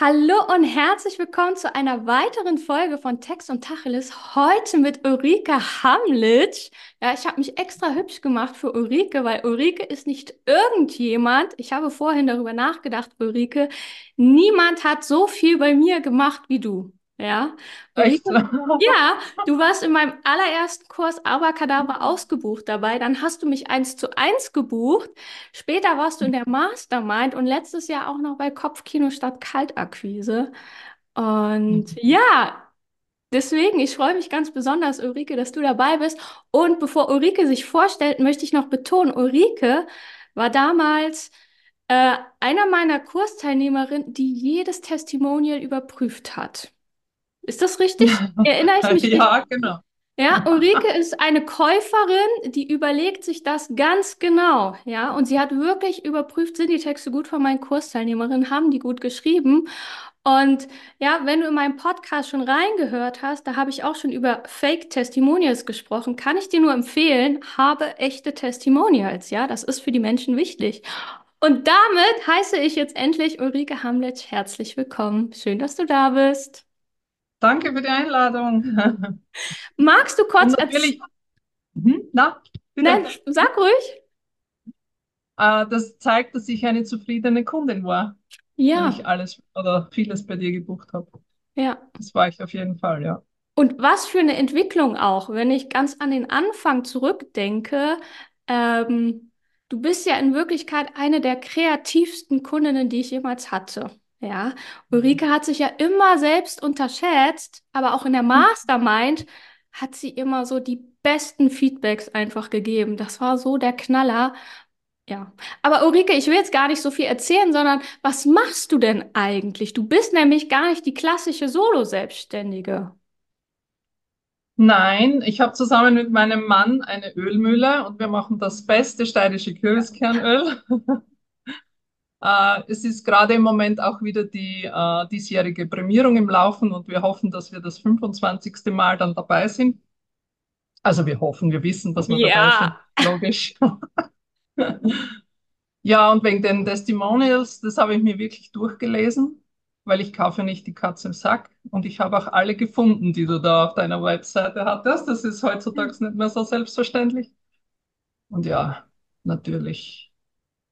Hallo und herzlich willkommen zu einer weiteren Folge von Text und Tacheles. Heute mit Ulrike Hamlitsch. Ja, ich habe mich extra hübsch gemacht für Ulrike, weil Ulrike ist nicht irgendjemand. Ich habe vorhin darüber nachgedacht, Ulrike. Niemand hat so viel bei mir gemacht wie du. Ja, Echt? Ja, du warst in meinem allerersten Kurs Abracadabra ausgebucht dabei. Dann hast du mich eins zu eins gebucht. Später warst du in der Mastermind und letztes Jahr auch noch bei Kopfkino statt Kaltakquise. Und ja, deswegen, ich freue mich ganz besonders, Ulrike, dass du dabei bist. Und bevor Ulrike sich vorstellt, möchte ich noch betonen, Ulrike war damals äh, einer meiner Kursteilnehmerinnen, die jedes Testimonial überprüft hat. Ist das richtig? Erinnere ich mich richtig? Ja, genau. Ja, Ulrike ist eine Käuferin, die überlegt sich das ganz genau, ja, und sie hat wirklich überprüft, sind die Texte gut von meinen Kursteilnehmerinnen, haben die gut geschrieben? Und ja, wenn du in meinem Podcast schon reingehört hast, da habe ich auch schon über Fake Testimonials gesprochen, kann ich dir nur empfehlen, habe echte Testimonials, ja, das ist für die Menschen wichtig. Und damit heiße ich jetzt endlich Ulrike Hamlet herzlich willkommen. Schön, dass du da bist. Danke für die Einladung. Magst du kurz erzählen? natürlich, na, Nein, sag ruhig. Äh, das zeigt, dass ich eine zufriedene Kundin war, wenn Ja, ich alles oder vieles bei dir gebucht habe. ja. Das war ich auf jeden Fall, ja. Und was für eine Entwicklung auch, wenn ich ganz an den Anfang zurückdenke. Ähm, du bist ja in Wirklichkeit eine der kreativsten Kundinnen, die ich jemals hatte. Ja, Ulrike hat sich ja immer selbst unterschätzt, aber auch in der Mastermind hat sie immer so die besten Feedbacks einfach gegeben. Das war so der Knaller. Ja, aber Ulrike, ich will jetzt gar nicht so viel erzählen, sondern was machst du denn eigentlich? Du bist nämlich gar nicht die klassische Solo-Selbstständige. Nein, ich habe zusammen mit meinem Mann eine Ölmühle und wir machen das beste steirische Kürbiskernöl. Äh, es ist gerade im Moment auch wieder die äh, diesjährige Prämierung im Laufen und wir hoffen, dass wir das fünfundzwanzigste Mal dann dabei sind. Also wir hoffen, wir wissen, dass wir dabei sind. Ja. Logisch. Ja, und wegen den Testimonials, das habe ich mir wirklich durchgelesen, weil ich kaufe nicht die Katze im Sack. Und ich habe auch alle gefunden, die du da auf deiner Webseite hattest. Das ist heutzutage nicht mehr so selbstverständlich. Und ja, natürlich,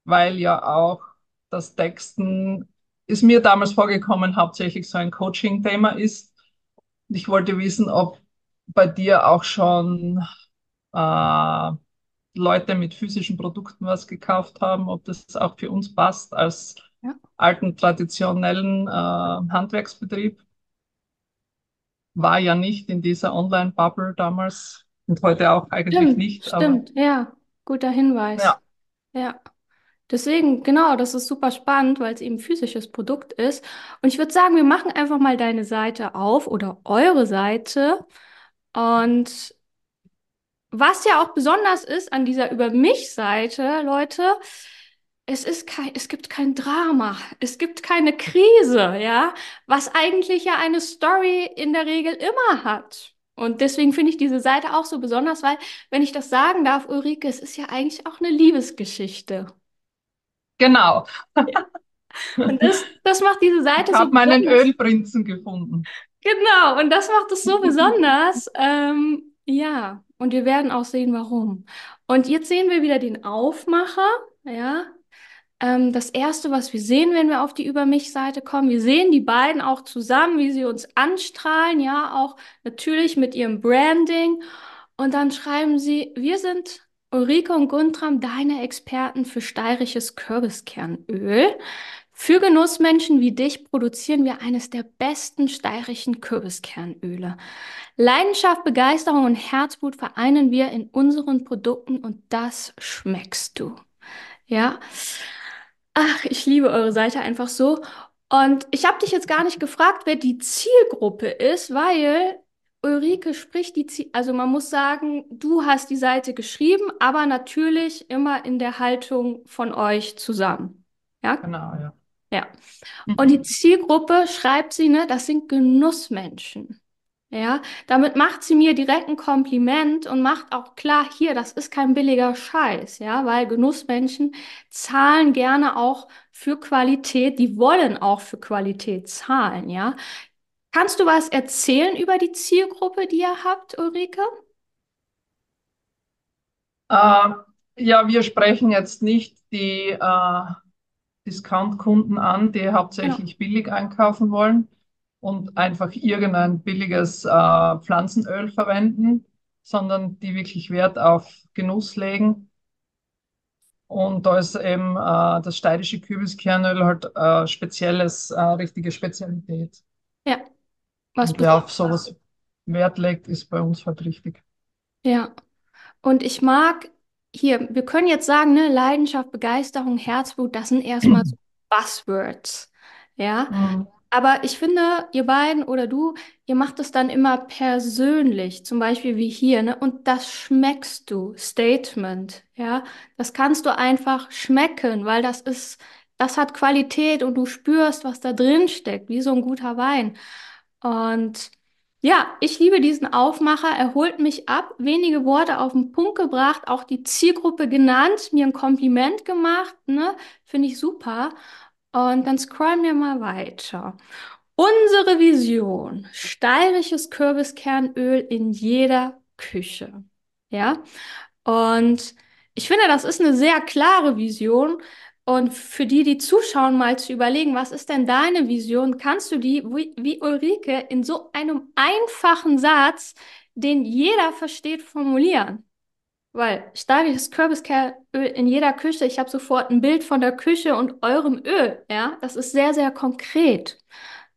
weil ja auch das Texten ist mir damals vorgekommen, hauptsächlich so ein Coaching-Thema ist. Ich wollte wissen, ob bei dir auch schon äh, Leute mit physischen Produkten was gekauft haben, ob das auch für uns passt als Ja. alten traditionellen äh, Handwerksbetrieb. War ja nicht in dieser Online-Bubble damals und heute auch eigentlich Stimmt, nicht, stimmt, ja, guter Hinweis. ja, Ja, deswegen, genau, das ist super spannend, weil es eben physisches Produkt ist. Und ich würde sagen, wir machen einfach mal deine Seite auf oder eure Seite. Und was ja auch besonders ist an dieser Über mich-Seite, Leute, es ist kein, es gibt kein Drama, es gibt keine Krise, ja, was eigentlich ja eine Story in der Regel immer hat. Und deswegen finde ich diese Seite auch so besonders, weil, wenn ich das sagen darf, Ulrike, es ist ja eigentlich auch eine Liebesgeschichte. Genau. Und das, das macht diese Ich Seite so habe meinen. Ölprinzen gefunden. Genau, und das macht es so besonders. Ähm, ja, und wir werden auch sehen, warum. Und jetzt sehen wir wieder den Aufmacher. Ja, ähm, das Erste, was wir sehen, wenn wir auf die Über mich-Seite kommen, wir sehen die beiden auch zusammen, wie sie uns anstrahlen. Ja, auch natürlich mit ihrem Branding. Und dann schreiben sie, wir sind Ulrike und Guntram, deine Experten für steirisches Kürbiskernöl. Für Genussmenschen wie dich produzieren wir eines der besten steirischen Kürbiskernöle. Leidenschaft, Begeisterung und Herzblut vereinen wir in unseren Produkten und das schmeckst du. Ja. Ach, ich liebe eure Seite einfach so. Und ich habe dich jetzt gar nicht gefragt, wer die Zielgruppe ist, weil Ulrike spricht die Ziel, also man muss sagen, du hast die Seite geschrieben, aber natürlich immer in der Haltung von euch zusammen. Ja, Genau, ja. ja. Und die Mhm. Zielgruppe schreibt sie, ne, das sind Genussmenschen. Ja, damit macht sie mir direkt ein Kompliment und macht auch klar, hier, das ist kein billiger Scheiß, ja, weil Genussmenschen zahlen gerne auch für Qualität, die wollen auch für Qualität zahlen, ja. Kannst du was erzählen über die Zielgruppe, die ihr habt, Ulrike? Äh, ja, wir sprechen jetzt nicht die äh, Discount-Kunden an, die Genau. hauptsächlich billig einkaufen wollen und einfach irgendein billiges äh, Pflanzenöl verwenden, sondern die wirklich Wert auf Genuss legen. Und da ist eben äh, das steirische Kürbiskernöl halt äh, spezielles, äh, richtige Spezialität. Ja, was Und wer auf sowas Wert legt, ist bei uns halt richtig. Ja. Und ich mag hier, wir können jetzt sagen, ne, Leidenschaft, Begeisterung, Herzblut, das sind erstmal so Buzzwords. Ja. Mhm. Aber ich finde, ihr beiden oder du, ihr macht es dann immer persönlich, zum Beispiel wie hier, ne? Und das schmeckst du, Statement, ja. Das kannst du einfach schmecken, weil das ist, das hat Qualität und du spürst, was da drin steckt, wie so ein guter Wein. Und ja, ich liebe diesen Aufmacher. Er holt mich ab, wenige Worte auf den Punkt gebracht, auch die Zielgruppe genannt, mir ein Kompliment gemacht, ne? Finde ich super. Und dann scrollen wir mal weiter. Unsere Vision: steirisches Kürbiskernöl in jeder Küche. Ja, und ich finde, das ist eine sehr klare Vision. Und für die, die zuschauen, mal zu überlegen, was ist denn deine Vision? Kannst du die, wie, wie Ulrike, in so einem einfachen Satz, den jeder versteht, formulieren? Weil steirisches Kürbiskernöl in jeder Küche, ich habe sofort ein Bild von der Küche und eurem Öl, ja, das ist sehr, sehr konkret.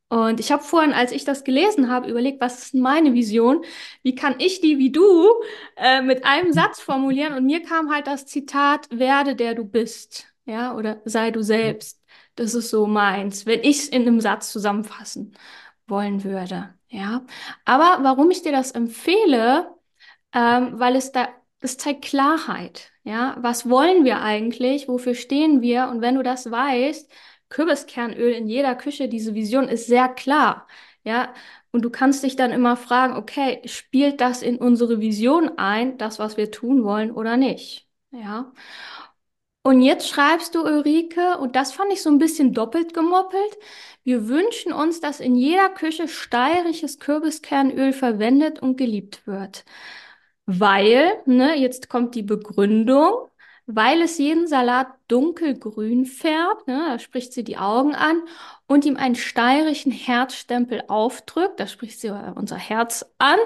Und ich habe vorhin, als ich das gelesen habe, überlegt, was ist meine Vision? Wie kann ich die wie du äh, mit einem Satz formulieren? Und mir kam halt das Zitat, werde der du bist, ja, oder sei du selbst. Das ist so meins, wenn ich es in einem Satz zusammenfassen wollen würde, ja. Aber warum ich dir das empfehle, ähm, weil es da, das zeigt Klarheit. Ja, was wollen wir eigentlich? Wofür stehen wir? Und wenn du das weißt, Kürbiskernöl in jeder Küche, diese Vision ist sehr klar. Ja, und du kannst dich dann immer fragen, okay, spielt das in unsere Vision ein, das, was wir tun wollen oder nicht? Ja. Und jetzt schreibst du, Ulrike, und das fand ich so ein bisschen doppelt gemoppelt. Wir wünschen uns, dass in jeder Küche steirisches Kürbiskernöl verwendet und geliebt wird. Weil, ne, jetzt kommt die Begründung, weil es jeden Salat dunkelgrün färbt, ne, da spricht sie die Augen an und ihm einen steirischen Herzstempel aufdrückt, da spricht sie unser Herz an,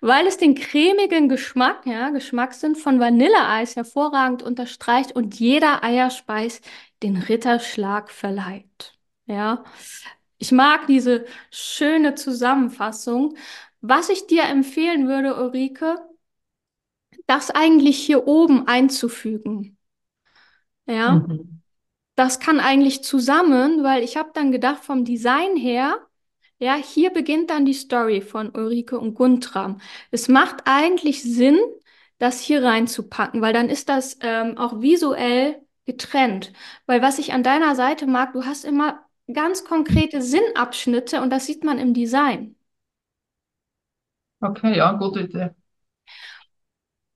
weil es den cremigen Geschmack, ja, Geschmackssinn von Vanilleeis hervorragend unterstreicht und jeder Eierspeis den Ritterschlag verleiht. Ja, ich mag diese schöne Zusammenfassung. Was ich dir empfehlen würde, Ulrike, das eigentlich hier oben einzufügen. Ja, Mhm. das kann eigentlich zusammen, weil ich habe dann gedacht, vom Design her, ja, hier beginnt dann die Story von Ulrike und Guntram. Es macht eigentlich Sinn, das hier reinzupacken, weil dann ist das ähm, auch visuell getrennt. Weil was ich an deiner Seite mag, du hast immer ganz konkrete Sinnabschnitte und das sieht man im Design. Okay, ja, gute Idee.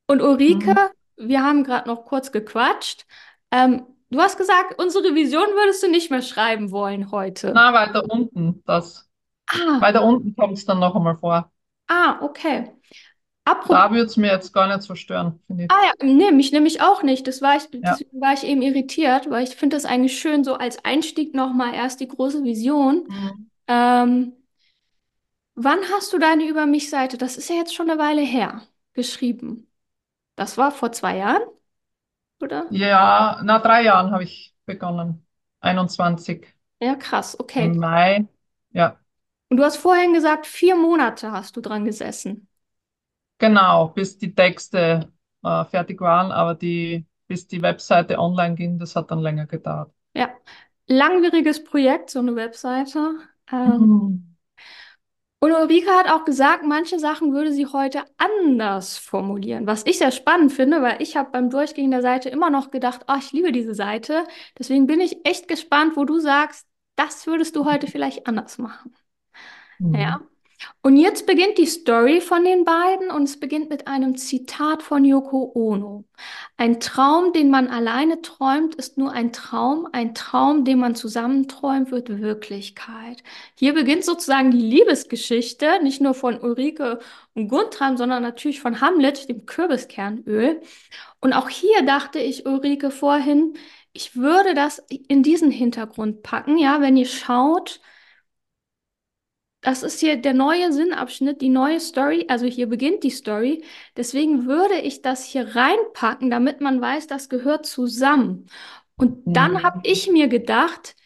Und Ulrike, Mhm. wir haben gerade noch kurz gequatscht. Ähm, du hast gesagt, unsere Vision würdest du nicht mehr schreiben wollen heute. Na, weiter unten, das. Ah, Weiter unten kommt es dann noch einmal vor. ah, okay. Apropos, Da würde es mir jetzt gar nicht so stören, finde ich. ah ja, nee, mich nämlich auch nicht. Das war ich, Ja. deswegen war ich eben irritiert, weil ich finde das eigentlich schön, so als Einstieg nochmal erst die große Vision. Mhm. Ähm, wann hast du deine Über mich-Seite, das ist ja jetzt schon eine Weile her, geschrieben? Das war vor zwei Jahren, oder? Ja, na, drei Jahren habe ich begonnen. 21 Ja, krass, okay. im Mai. Ja, Und du hast vorhin gesagt, vier Monate hast du dran gesessen. genau, bis die Texte äh, fertig waren, aber die, bis die Webseite online ging, das hat dann länger gedauert. Ja, langwieriges Projekt, so eine Webseite. Ähm, Mhm. Und Ulrike hat auch gesagt, manche Sachen würde sie heute anders formulieren, was ich sehr spannend finde, weil ich habe beim Durchgehen der Seite immer noch gedacht, oh, ich liebe diese Seite. Deswegen bin ich echt gespannt, wo du sagst, das würdest du heute vielleicht anders machen. Mhm. Ja. Und jetzt beginnt die Story von den beiden und es beginnt mit einem Zitat von Yoko Ono. Ein Traum, den man alleine träumt, ist nur ein Traum. Ein Traum, den man zusammen träumt, wird Wirklichkeit. Hier beginnt sozusagen die Liebesgeschichte, nicht nur von Ulrike und Guntram, sondern natürlich von Hamlet, dem Kürbiskernöl. Und auch hier dachte ich, Ulrike, vorhin, ich würde das in diesen Hintergrund packen, ja, wenn ihr schaut, das ist hier der neue Sinnabschnitt, die neue Story. Also hier beginnt die Story. Deswegen würde ich das hier reinpacken, damit man weiß, das gehört zusammen. Und dann habe Mhm. ich mir gedacht,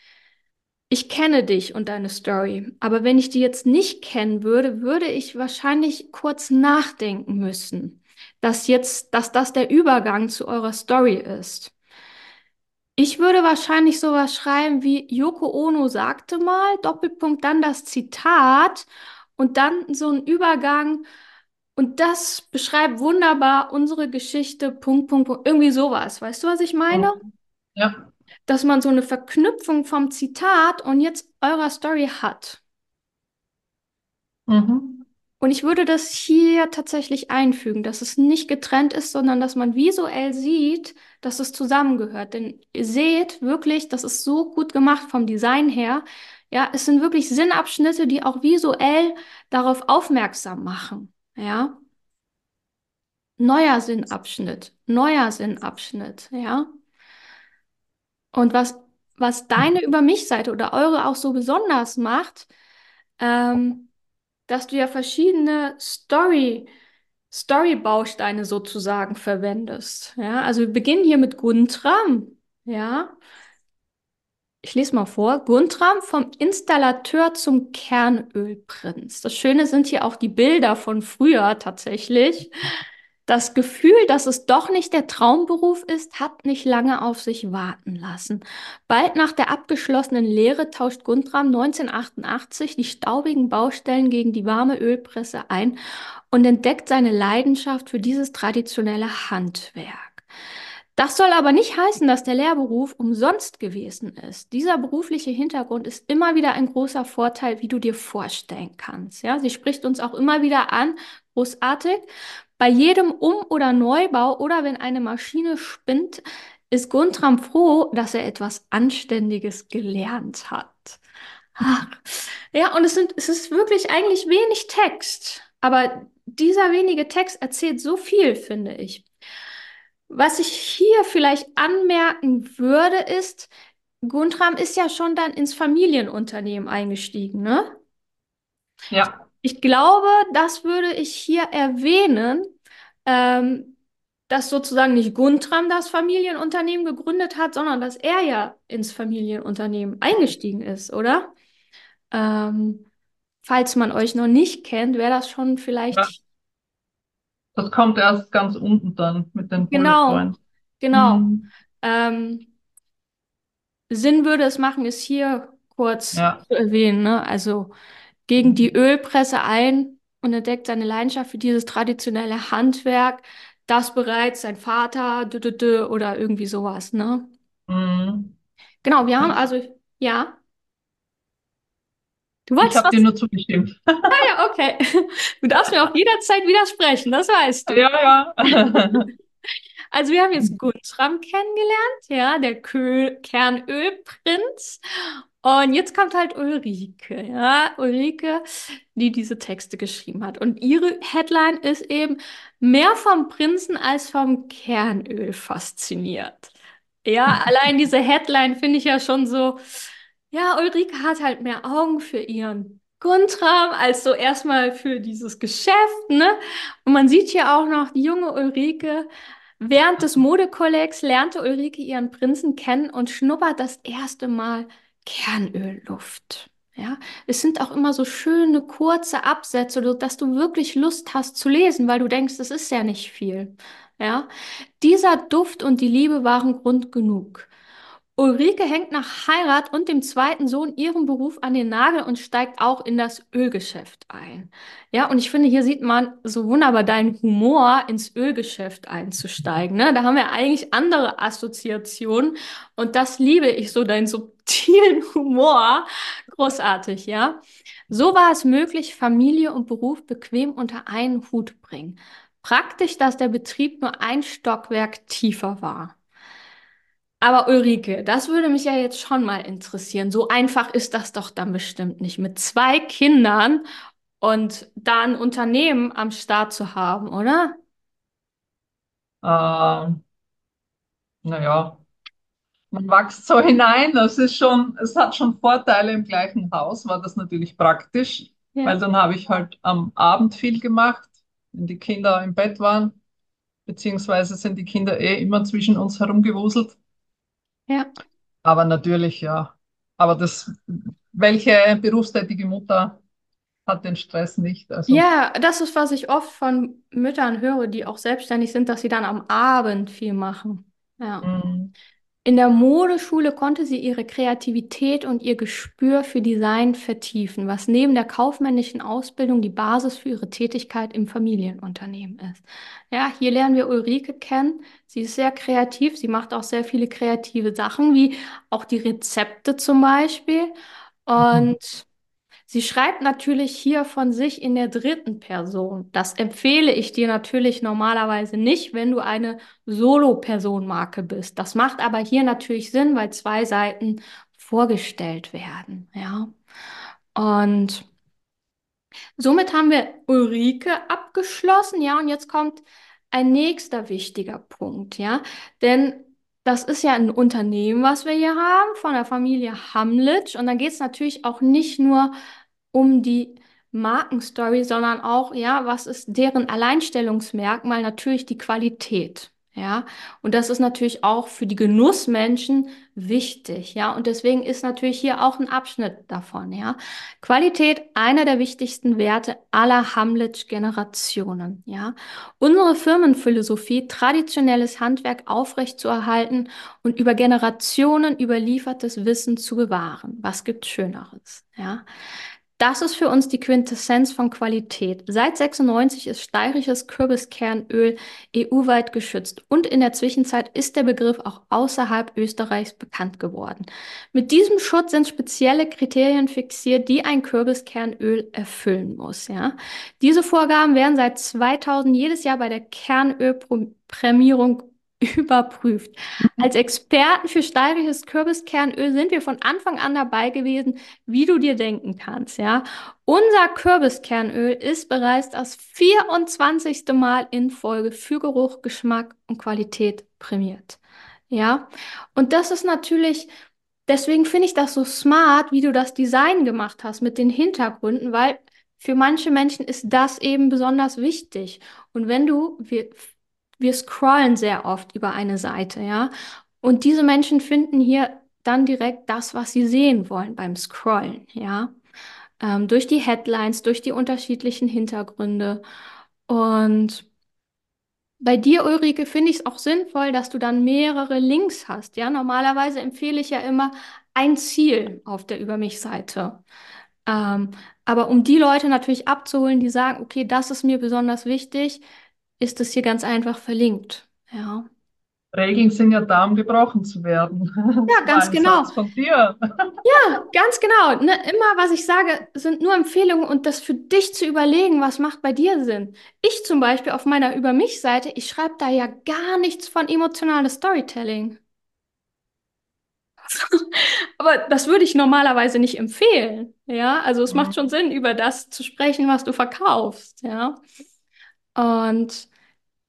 ich kenne dich und deine Story. Aber wenn ich die jetzt nicht kennen würde, würde ich wahrscheinlich kurz nachdenken müssen, dass jetzt, dass das der Übergang zu eurer Story ist. Ich würde wahrscheinlich sowas schreiben wie Yoko Ono sagte mal, Doppelpunkt, dann das Zitat und dann so ein Übergang. Und das beschreibt wunderbar unsere Geschichte, Punkt, Punkt, Punkt. Irgendwie sowas. Weißt du, was ich meine? Ja. Dass man so eine Verknüpfung vom Zitat und jetzt eurer Story hat. Mhm. Und ich würde das hier tatsächlich einfügen, dass es nicht getrennt ist, sondern dass man visuell sieht, dass es zusammengehört. Denn ihr seht wirklich, das ist so gut gemacht vom Design her. Ja, es sind wirklich Sinnabschnitte, die auch visuell darauf aufmerksam machen. Ja, neuer Sinnabschnitt, neuer Sinnabschnitt. Ja, und was, was deine über mich Seite oder eure auch so besonders macht, ähm, dass du ja verschiedene Story Story-Bausteine sozusagen verwendest. Ja, also wir beginnen hier mit Guntram. Ja, ich lese mal vor. Guntram vom Installateur zum Kernölprinz. Das Schöne sind hier auch die Bilder von früher tatsächlich. Das Gefühl, dass es doch nicht der Traumberuf ist, hat nicht lange auf sich warten lassen. Bald nach der abgeschlossenen Lehre tauscht Guntram 1988 die staubigen Baustellen gegen die warme Ölpresse ein und entdeckt seine Leidenschaft für dieses traditionelle Handwerk. Das soll aber nicht heißen, dass der Lehrberuf umsonst gewesen ist. Dieser berufliche Hintergrund ist immer wieder ein großer Vorteil, wie du dir vorstellen kannst. Ja, sie spricht uns auch immer wieder an, großartig. Bei jedem Um- oder Neubau oder wenn eine Maschine spinnt, ist Guntram froh, dass er etwas Anständiges gelernt hat. Ach, ja, und es sind, es ist wirklich eigentlich wenig Text, aber dieser wenige Text erzählt so viel, finde ich. Was ich hier vielleicht anmerken würde, ist, Guntram ist ja schon dann ins Familienunternehmen eingestiegen, ne? Ja. Ich glaube, das würde ich hier erwähnen, ähm, dass sozusagen nicht Guntram das Familienunternehmen gegründet hat, sondern dass er ja ins Familienunternehmen eingestiegen ist, oder? Ähm, falls man euch noch nicht kennt, wäre das schon Ja. vielleicht Das kommt erst ganz unten dann mit den genau, genau. Mhm. Ähm, Sinn würde es machen, es hier kurz Ja. zu erwähnen, ne? Also gegen die Ölpresse ein und entdeckt seine Leidenschaft für dieses traditionelle Handwerk, das bereits sein Vater dü, dü, dü, oder irgendwie sowas, ne? Mhm. Genau, wir haben Ich, also, ja, du ich wolltest habe dir nur zugestimmt. Ah ja, okay. Du darfst mir auch jederzeit widersprechen, das weißt du. Ja, ja. Also wir haben jetzt Guntram kennengelernt, ja, der Kö Kernölprinz. Und jetzt kommt halt Ulrike, ja, Ulrike, die diese Texte geschrieben hat. Und ihre Headline ist eben mehr vom Prinzen als vom Kernöl fasziniert. Ja, allein diese Headline finde ich ja schon so, ja, Ulrike hat halt mehr Augen für ihren Guntram als so erstmal für dieses Geschäft, ne? Und man sieht hier auch noch die junge Ulrike. Während des Modekollegs lernte Ulrike ihren Prinzen kennen und schnuppert das erste Mal Kernölluft. Ja, es sind auch immer so schöne kurze Absätze, dass du wirklich Lust hast zu lesen, weil du denkst, das ist ja nicht viel. Ja, dieser Duft und die Liebe waren Grund genug. Ulrike hängt nach Heirat und dem zweiten Sohn ihren Beruf an den Nagel und steigt auch in das Ölgeschäft ein. Ja, und ich finde, hier sieht man so wunderbar deinen Humor, ins Ölgeschäft einzusteigen. Ne? Da haben wir eigentlich andere Assoziationen und das liebe ich so, deinen subtilen Humor. Großartig, ja. So war es möglich, Familie und Beruf bequem unter einen Hut bringen. Praktisch, dass der Betrieb nur ein Stockwerk tiefer war. Aber Ulrike, das würde mich ja jetzt schon mal interessieren. So einfach ist das doch dann bestimmt nicht, mit zwei Kindern und da ein Unternehmen am Start zu haben, oder? Äh, naja, man wächst so hinein. Das ist schon, es hat schon Vorteile im gleichen Haus, war das natürlich praktisch, weil Ja, dann habe ich halt am Abend viel gemacht, wenn die Kinder im Bett waren, beziehungsweise sind die Kinder eh immer zwischen uns herumgewuselt. Ja. Aber natürlich, ja. Aber das, welche berufstätige Mutter hat den Stress nicht? Also, Ja, das ist, was ich oft von Müttern höre, die auch selbstständig sind, dass sie dann am Abend viel machen. Ja. mm, In der Modeschule konnte sie ihre Kreativität und ihr Gespür für Design vertiefen, was neben der kaufmännischen Ausbildung die Basis für ihre Tätigkeit im Familienunternehmen ist. Ja, hier lernen wir Ulrike kennen. Sie ist sehr kreativ. Sie macht auch sehr viele kreative Sachen, wie auch die Rezepte zum Beispiel. mhm. Und Sie schreibt natürlich hier von sich in der dritten Person. Das empfehle ich dir natürlich normalerweise nicht, wenn du eine Solo-Person-Marke bist. Das macht aber hier natürlich Sinn, weil zwei Seiten vorgestellt werden, ja. Und Somit haben wir Ulrike abgeschlossen, ja, und jetzt kommt ein nächster wichtiger Punkt, ja, denn das ist ja ein Unternehmen, was wir hier haben, von der Familie Hamlitsch, und dann geht es natürlich auch nicht nur um die Markenstory, sondern auch, ja, was ist deren Alleinstellungsmerkmal? Natürlich die Qualität. Ja, und das ist natürlich auch für die Genussmenschen wichtig, ja, und deswegen ist natürlich hier auch ein Abschnitt davon, ja. Qualität, einer der wichtigsten Werte aller Hamlet-Generationen, ja. Unsere Firmenphilosophie, traditionelles Handwerk aufrechtzuerhalten und über Generationen überliefertes Wissen zu bewahren. Was gibt Schöneres, ja? Das ist für uns die Quintessenz von Qualität. Seit 96 ist steirisches Kürbiskernöl EU-weit geschützt und in der Zwischenzeit ist der Begriff auch außerhalb Österreichs bekannt geworden. Mit diesem Schutz sind spezielle Kriterien fixiert, die ein Kürbiskernöl erfüllen muss. Ja? Diese Vorgaben werden seit 2000 jedes Jahr bei der Kernölprämierung überprüft. Als Experten für steirisches Kürbiskernöl sind wir von Anfang an dabei gewesen, wie du dir denken kannst, ja. Unser Kürbiskernöl ist bereits das 24. Mal in Folge für Geruch, Geschmack und Qualität prämiert. Ja, und das ist natürlich, deswegen finde ich das so smart, wie du das Design gemacht hast mit den Hintergründen, weil für manche Menschen ist das eben besonders wichtig. Und wenn du, wir, scrollen sehr oft über eine Seite, ja, und diese Menschen finden hier dann direkt das, was sie sehen wollen beim Scrollen, ja. Ähm, durch die Headlines, durch die unterschiedlichen Hintergründe. Und bei dir, Ulrike, finde ich es auch sinnvoll, dass du dann mehrere Links hast. Ja, normalerweise empfehle ich ja immer ein Ziel auf der Über mich-Seite. Ähm, aber um die Leute natürlich abzuholen, die sagen, okay, das ist mir besonders wichtig, ist es hier ganz einfach verlinkt. Ja. Regeln sind ja da, um gebrochen zu werden. Ja, Das ganz genau. Satz von dir. Ja, ganz genau. Ne, immer, was ich sage, sind nur Empfehlungen und das für dich zu überlegen, was macht bei dir Sinn. Ich zum Beispiel auf meiner Über mich-Seite, ich schreibe da ja gar nichts von emotionales Storytelling. Aber das würde ich normalerweise nicht empfehlen. Ja, also es macht schon Sinn, über das zu sprechen, was du verkaufst. Ja. Und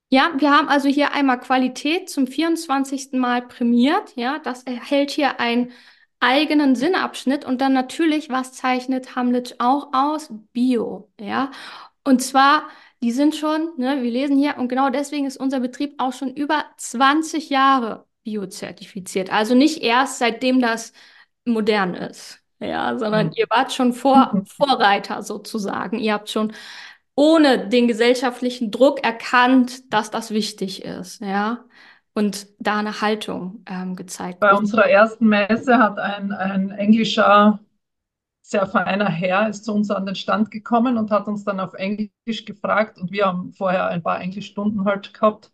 ja, wir haben also hier einmal Qualität zum vierundzwanzigsten Mal prämiert. Ja, das erhält hier einen eigenen Sinnabschnitt und dann natürlich, was zeichnet Hamlet auch aus? Bio. Ja, und zwar, die sind schon, ne, wir lesen hier, und genau deswegen ist unser Betrieb auch schon über 20 Jahre biozertifiziert. Also nicht erst seitdem das modern ist. Ja, sondern ihr wart schon Vor Vorreiter sozusagen. Ihr habt schon ohne den gesellschaftlichen Druck erkannt, dass das wichtig ist, ja. und da eine Haltung ähm, gezeigt. Bei unserer ersten Messe hat ein, ein englischer, sehr feiner Herr ist zu uns an den Stand gekommen und hat uns dann auf Englisch gefragt und wir haben vorher ein paar Englischstunden halt gehabt.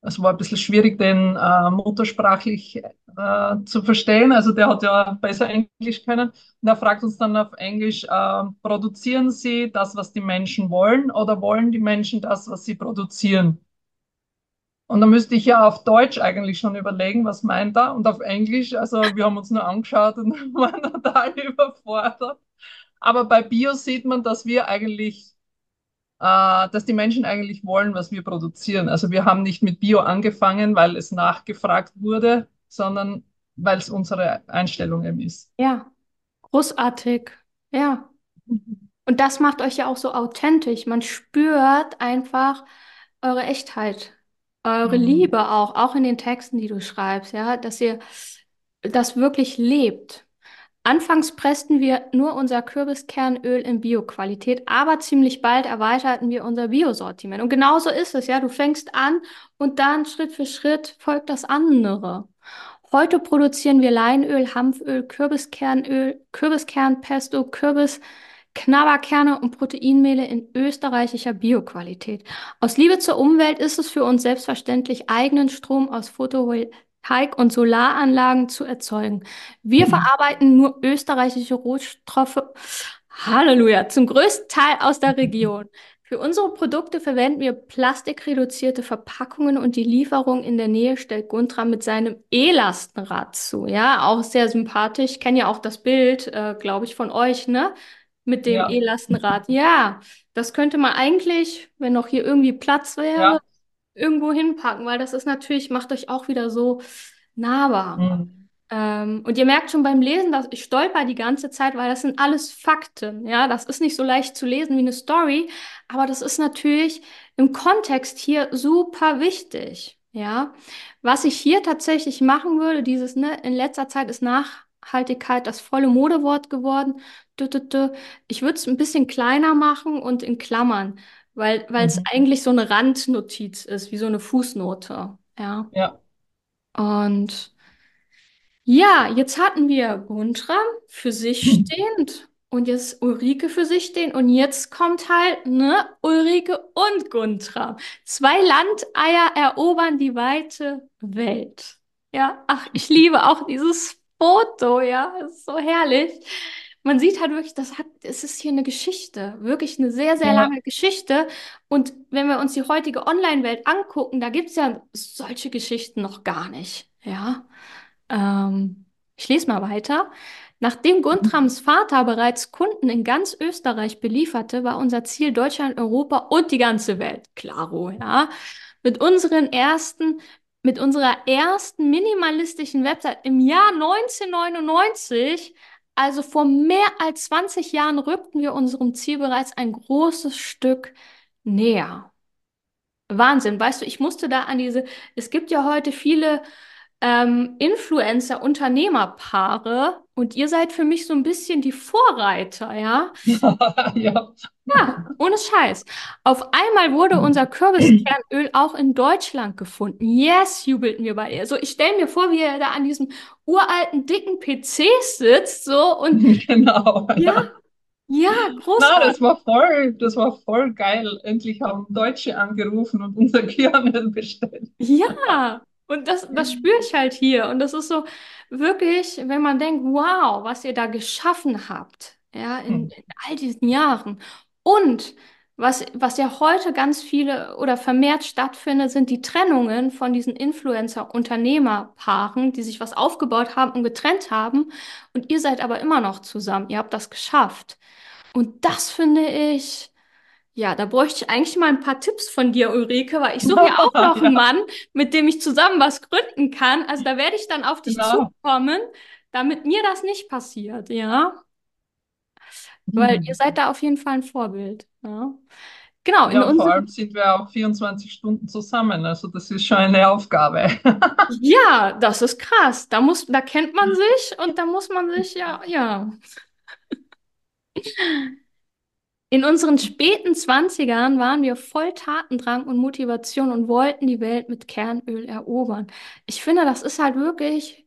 Es war ein bisschen schwierig, den äh, muttersprachlich äh, zu verstehen. Also der hat ja besser Englisch können. Und er fragt uns dann auf Englisch, äh, produzieren Sie das, was die Menschen wollen oder wollen die Menschen das, was sie produzieren? Und dann müsste ich ja auf Deutsch eigentlich schon überlegen, was meint er und auf Englisch. Also wir haben uns nur angeschaut und waren total überfordert. Aber bei Bio sieht man, dass wir eigentlich, dass die Menschen eigentlich wollen, was wir produzieren. Also wir haben nicht mit Bio angefangen, weil es nachgefragt wurde, sondern weil es unsere Einstellung eben ist. Ja, großartig. Ja. Und das macht euch ja auch so authentisch. Man spürt einfach eure Echtheit, eure Mhm. Liebe auch, auch in den Texten, die du schreibst, ja, dass ihr das wirklich lebt. Anfangs pressten wir nur unser Kürbiskernöl in Bio-Qualität, aber ziemlich bald erweiterten wir unser Biosortiment. Und genauso ist es, ja. Du fängst an und dann Schritt für Schritt folgt das andere. Heute produzieren wir Leinöl, Hanföl, Kürbiskernöl, Kürbiskernpesto, Kürbis, Knabberkerne und Proteinmehle in österreichischer Bioqualität. Aus Liebe zur Umwelt ist es für uns selbstverständlich, eigenen Strom aus Photovoltaik- und Solaranlagen zu erzeugen. Wir verarbeiten nur österreichische Rohstoffe, Halleluja, zum größten Teil aus der Region. Für unsere Produkte verwenden wir plastikreduzierte Verpackungen und die Lieferung in der Nähe stellt Guntra mit seinem E-Lastenrad zu. Ja, auch sehr sympathisch. Ich kenne ja auch das Bild, äh, glaube ich, von euch, ne? Mit dem Ja, E-Lastenrad. Ja, das könnte man eigentlich, wenn noch hier irgendwie Platz wäre, ja. Irgendwo hinpacken, weil das ist natürlich, macht euch auch wieder so nahbar. Mhm. Ähm, und ihr merkt schon beim Lesen, dass ich stolper die ganze Zeit, weil das sind alles Fakten. Ja, das ist nicht so leicht zu lesen wie eine Story, aber das ist natürlich im Kontext hier super wichtig. Ja, was ich hier tatsächlich machen würde, dieses, ne, in letzter Zeit ist Nachhaltigkeit das volle Modewort geworden. Ich würde es ein bisschen kleiner machen und in Klammern, weil, weil es Mhm. eigentlich so eine Randnotiz ist, wie so eine Fußnote. Ja, Ja. und ja, jetzt hatten wir Guntram für sich stehend und jetzt Ulrike für sich stehend und jetzt kommt halt, ne, Ulrike und Guntram. Zwei Landeier erobern die weite Welt. Ja, ach, ich liebe auch dieses Foto, ja, ist so herrlich. Man sieht halt wirklich, das hat, es ist hier eine Geschichte, wirklich eine sehr, sehr Ja. lange Geschichte. Und wenn wir uns die heutige Online-Welt angucken, da gibt es ja solche Geschichten noch gar nicht, ja. Ähm, ich lese mal weiter. Nachdem Guntrams Vater bereits Kunden in ganz Österreich belieferte, war unser Ziel Deutschland, Europa und die ganze Welt. Klaro, ja. Mit unseren ersten, mit unserer ersten minimalistischen Website im Jahr 1999, also vor mehr als 20 Jahren, rückten wir unserem Ziel bereits ein großes Stück näher. Wahnsinn, weißt du, ich musste da an diese, es gibt ja heute viele ähm, Influencer-Unternehmerpaare und ihr seid für mich so ein bisschen die Vorreiter, ja? Ja. Ja, ohne Scheiß. Auf einmal wurde unser Kürbiskernöl auch in Deutschland gefunden. Yes, jubelten wir bei ihr. So, ich stelle mir vor, wie er da an diesem uralten, dicken PC sitzt, so und Genau, ja, ja. großartig. das war voll, das war voll geil. Endlich haben Deutsche angerufen und unser Kernel bestellt. Ja, und das, das spüre ich halt hier. Und das ist so wirklich, wenn man denkt, wow, was ihr da geschaffen habt, ja, in, in all diesen Jahren. Und was, was ja heute ganz viele oder vermehrt stattfindet, sind die Trennungen von diesen Influencer-Unternehmerpaaren, die sich was aufgebaut haben und getrennt haben. Und ihr seid aber immer noch zusammen. Ihr habt das geschafft. Und das finde ich. Ja, da bräuchte ich eigentlich mal ein paar Tipps von dir, Ulrike, weil ich suche ja auch noch einen Mann, mit dem ich zusammen was gründen kann. Also da werde ich dann auf dich genau. zukommen, damit mir das nicht passiert, ja? Weil ihr seid da auf jeden Fall ein Vorbild, ja? Genau, in Ja, vor allem sind wir auch 24 Stunden zusammen. Also das ist schon eine Aufgabe. ja, das ist krass. Da muss, da kennt man sich und da muss man sich, ja, ja. In unseren späten Zwanzigern waren wir voll Tatendrang und Motivation und wollten die Welt mit Kernöl erobern. Ich finde, das ist halt wirklich,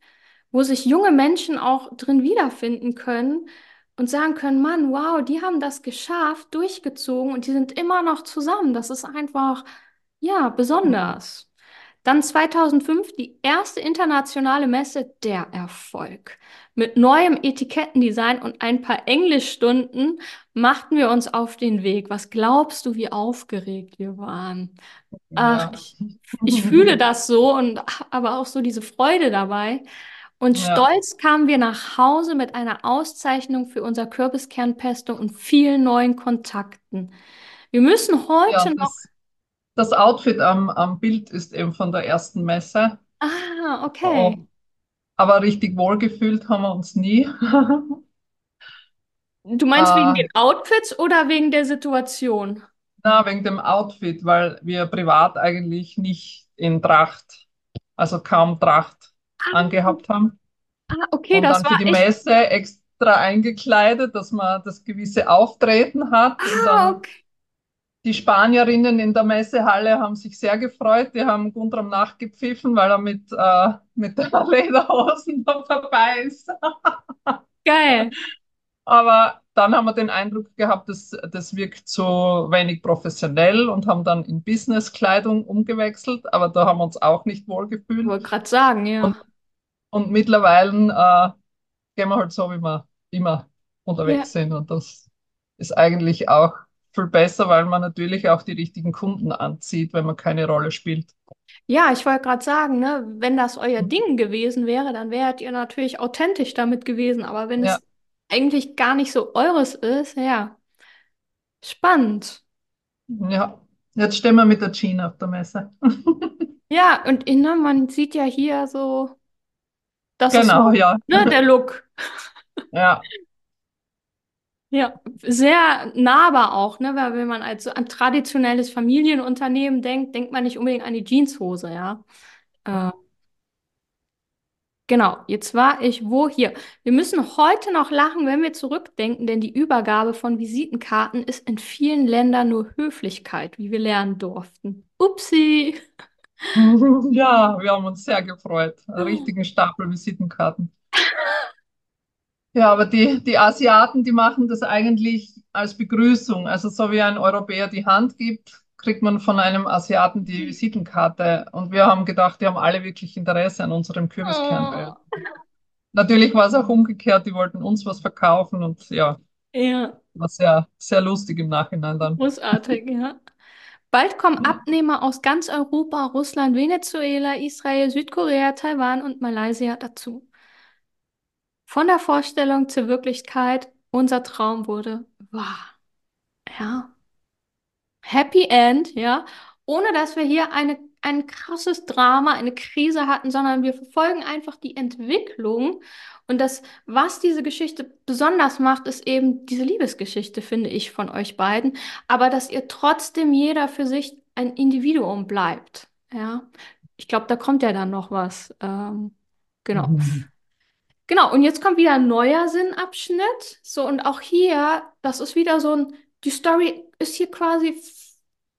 wo sich junge Menschen auch drin wiederfinden können und sagen können, Mann, wow, die haben das geschafft, durchgezogen und die sind immer noch zusammen. Das ist einfach, ja, besonders. Dann 2005 die erste internationale Messe, der Erfolg. Mit neuem Etikettendesign und ein paar Englischstunden machten wir uns auf den Weg. Was glaubst du, wie aufgeregt wir waren? Ach, Ja. ich, ich fühle das so und aber auch so diese Freude dabei. Und Ja, stolz kamen wir nach Hause mit einer Auszeichnung für unser Kürbiskernpesto und vielen neuen Kontakten. Wir müssen ja, heute noch. das, das Outfit am, am Bild ist eben von der ersten Messe. Ah, okay. Oh, aber richtig wohlgefühlt haben wir uns nie. Du meinst wegen Äh, den Outfits oder wegen der Situation? na, wegen dem Outfit, weil wir privat eigentlich nicht in Tracht, also kaum Tracht Ah, angehabt haben. ah, okay, Und das dann für war die echt. Messe extra eingekleidet, dass man das gewisse Auftreten hat. Ah, okay. die Spanierinnen in der Messehalle haben sich sehr gefreut. Die haben Gundram nachgepfiffen, weil er mit, äh, mit der Lederhosen noch vorbei ist. Geil. Aber dann haben wir den Eindruck gehabt, dass das wirkt so wenig professionell und haben dann in Businesskleidung umgewechselt. Aber da haben wir uns auch nicht wohl Ich gefühlt. wollte gerade sagen, ja. und mittlerweile äh, gehen wir halt so, wie wir immer Ja. unterwegs sind. Und das ist eigentlich auch viel besser, weil man natürlich auch die richtigen Kunden anzieht, wenn man keine Rolle spielt. Ja, ich wollte gerade sagen, ne, wenn das euer Ding gewesen wäre, dann wärt ihr natürlich authentisch damit gewesen. Aber wenn Ja, es eigentlich gar nicht so eures ist, ja, spannend. ja. Jetzt stehen wir mit der Jean auf der Messe. Ja, und ne, man sieht ja hier so, das ist Genau, so, ja. ne, der Look. Ja. Ja, sehr nahbar auch, ne? Weil wenn man als so ein traditionelles Familienunternehmen denkt, denkt man nicht unbedingt an die Jeanshose, ja. Äh, genau, jetzt war ich wo hier. Wir müssen heute noch lachen, wenn wir zurückdenken, denn die Übergabe von Visitenkarten ist in vielen Ländern nur Höflichkeit, wie wir lernen durften. Upsi. Ja, wir haben uns sehr gefreut. Einen richtigen Stapel Visitenkarten. Ja, aber die, die Asiaten, die machen das eigentlich als Begrüßung. Also so wie ein Europäer die Hand gibt, kriegt man von einem Asiaten die Visitenkarte. Und wir haben gedacht, die haben alle wirklich Interesse an unserem Kürbiskernöl. Oh. Natürlich war es auch umgekehrt, die wollten uns was verkaufen und ja, Ja, war sehr, sehr lustig im Nachhinein dann. großartig, ja. Bald kommen Abnehmer aus ganz Europa, Russland, Venezuela, Israel, Südkorea, Taiwan und Malaysia dazu. Von der Vorstellung zur Wirklichkeit, unser Traum wurde wahr. Ja. Happy End, ja. Ohne dass wir hier eine, ein krasses Drama, eine Krise hatten, sondern wir verfolgen einfach die Entwicklung. Und das, was diese Geschichte besonders macht, ist eben diese Liebesgeschichte, finde ich, von euch beiden. Aber dass ihr trotzdem jeder für sich ein Individuum bleibt. Ja. Ich glaube, da kommt ja dann noch was. Ähm, genau. Mhm. Genau, und jetzt kommt wieder ein neuer Sinnabschnitt. So, und auch hier, das ist wieder so ein, die Story ist hier quasi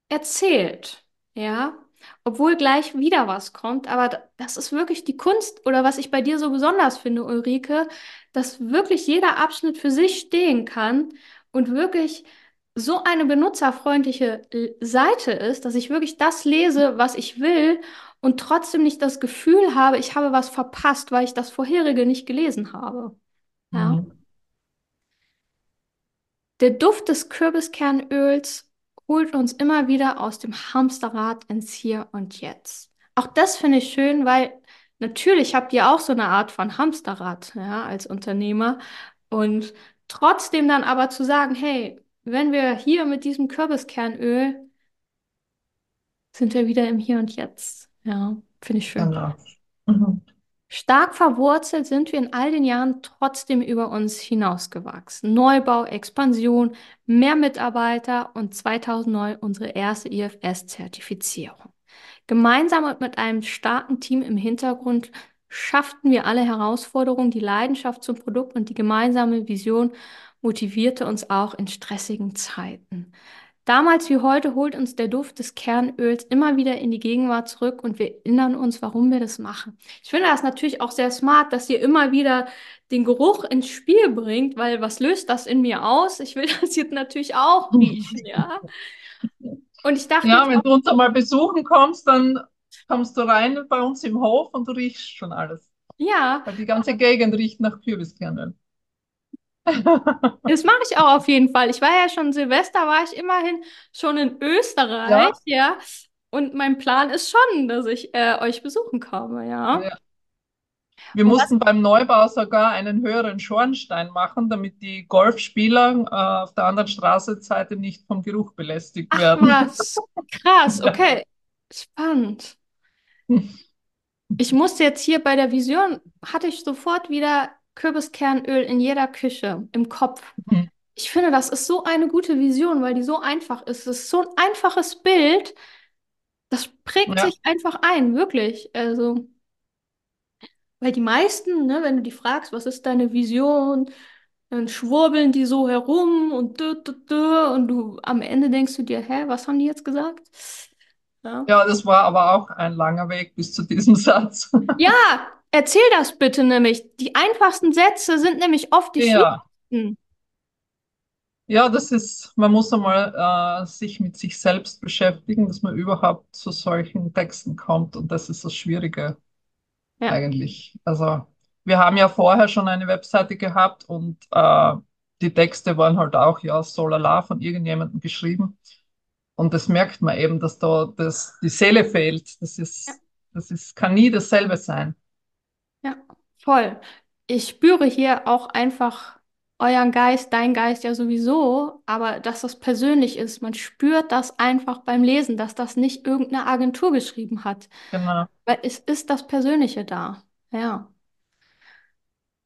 erzählt, ja. Obwohl gleich wieder was kommt, aber da- das ist wirklich die Kunst oder was ich bei dir so besonders finde, Ulrike, dass wirklich jeder Abschnitt für sich stehen kann und wirklich so eine benutzerfreundliche Seite ist, dass ich wirklich das lese, was ich will und trotzdem nicht das Gefühl habe, ich habe was verpasst, weil ich das vorherige nicht gelesen habe. Ja. Mhm. Der Duft des Kürbiskernöls holt uns immer wieder aus dem Hamsterrad ins Hier und Jetzt. Auch das finde ich schön, weil natürlich habt ihr auch so eine Art von Hamsterrad, ja, als Unternehmer. Und trotzdem dann aber zu sagen, hey, wenn wir hier mit diesem Kürbiskernöl sind wir wieder im Hier und Jetzt. Ja, finde ich schön. Genau. Mhm. Stark verwurzelt sind wir in all den Jahren trotzdem über uns hinausgewachsen. Neubau, Expansion, mehr Mitarbeiter und 2009 unsere erste IFS-Zertifizierung. Gemeinsam und mit einem starken Team im Hintergrund schafften wir alle Herausforderungen, die Leidenschaft zum Produkt und die gemeinsame Vision motivierte uns auch in stressigen Zeiten. Damals wie heute holt uns der Duft des Kernöls immer wieder in die Gegenwart zurück und wir erinnern uns, warum wir das machen. Ich finde das natürlich auch sehr smart, dass ihr immer wieder den Geruch ins Spiel bringt, weil was löst das in mir aus? Ich will das jetzt natürlich auch riechen, ja. Und ich dachte Ja, wenn auch, du uns einmal besuchen kommst, dann kommst du rein bei uns im Hof und du riechst schon alles. ja, Weil die ganze Gegend riecht nach Kürbiskernöl. das mache ich auch auf jeden Fall. Ich war ja schon Silvester, war ich immerhin schon in Österreich, Ja, ja. Und mein Plan ist schon, dass ich äh, euch besuchen komme, ja. ja. Wir Und was mussten beim Neubau sogar einen höheren Schornstein machen, damit die Golfspieler äh, auf der anderen Straßenseite nicht vom Geruch belästigt Ach werden. krass, Ja. okay, spannend. Ich musste jetzt hier bei der Vision, hatte ich sofort wieder Kürbiskernöl in jeder Küche im Kopf. Ich finde, das ist so eine gute Vision, weil die so einfach ist. Es ist so ein einfaches Bild, das prägt Ja, sich einfach ein, wirklich. Also, weil die meisten, ne, wenn du die fragst, was ist deine Vision, dann schwurbeln die so herum und dö, dö, dö, und du am Ende denkst du dir, hä, was haben die jetzt gesagt? Ja. ja, das war aber auch ein langer Weg bis zu diesem Satz. Ja, erzähl das bitte nämlich. Die einfachsten Sätze sind nämlich oft die Ja, schwierigsten. ja, das ist, man muss einmal äh, sich mit sich selbst beschäftigen, dass man überhaupt zu solchen Texten kommt. Und das ist das Schwierige Ja, eigentlich. Also, wir haben ja vorher schon eine Webseite gehabt und äh, die Texte waren halt auch, ja, so lala von irgendjemandem geschrieben. Und das merkt man eben, dass da das, die Seele fehlt. Das ja, ist, das ist, kann nie dasselbe sein. Voll. Ich spüre hier auch einfach euren Geist, dein Geist ja sowieso, aber dass das persönlich ist. Man spürt das einfach beim Lesen, dass das nicht irgendeine Agentur geschrieben hat, Genau. weil es ist das Persönliche da. Ja.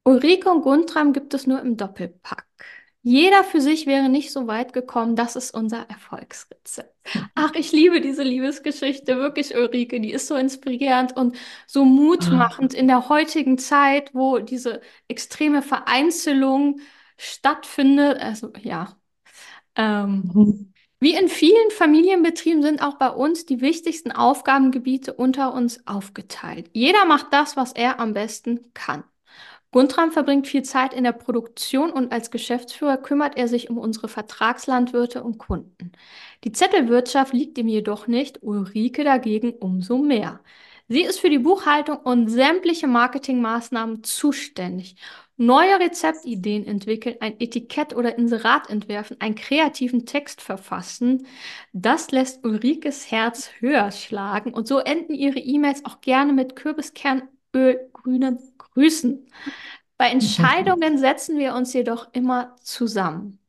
Ulrike und Guntram gibt es nur im Doppelpack. Jeder für sich wäre nicht so weit gekommen. Das ist unser Erfolgsrezept. Ach, ich liebe diese Liebesgeschichte, wirklich, Ulrike. Die ist so inspirierend und so mutmachend in der heutigen Zeit, wo diese extreme Vereinzelung stattfindet. Also, ja. Ähm, wie in vielen Familienbetrieben sind auch bei uns die wichtigsten Aufgabengebiete unter uns aufgeteilt. Jeder macht das, was er am besten kann. Guntram verbringt viel Zeit in der Produktion und als Geschäftsführer kümmert er sich um unsere Vertragslandwirte und Kunden. Die Zettelwirtschaft liegt ihm jedoch nicht, Ulrike dagegen umso mehr. Sie ist für die Buchhaltung und sämtliche Marketingmaßnahmen zuständig. Neue Rezeptideen entwickeln, ein Etikett oder Inserat entwerfen, einen kreativen Text verfassen. Das lässt Ulrikes Herz höher schlagen und so enden ihre E-Mails auch gerne mit Kürbiskernöl grünen Grüßen. Bei Entscheidungen setzen wir uns jedoch immer zusammen.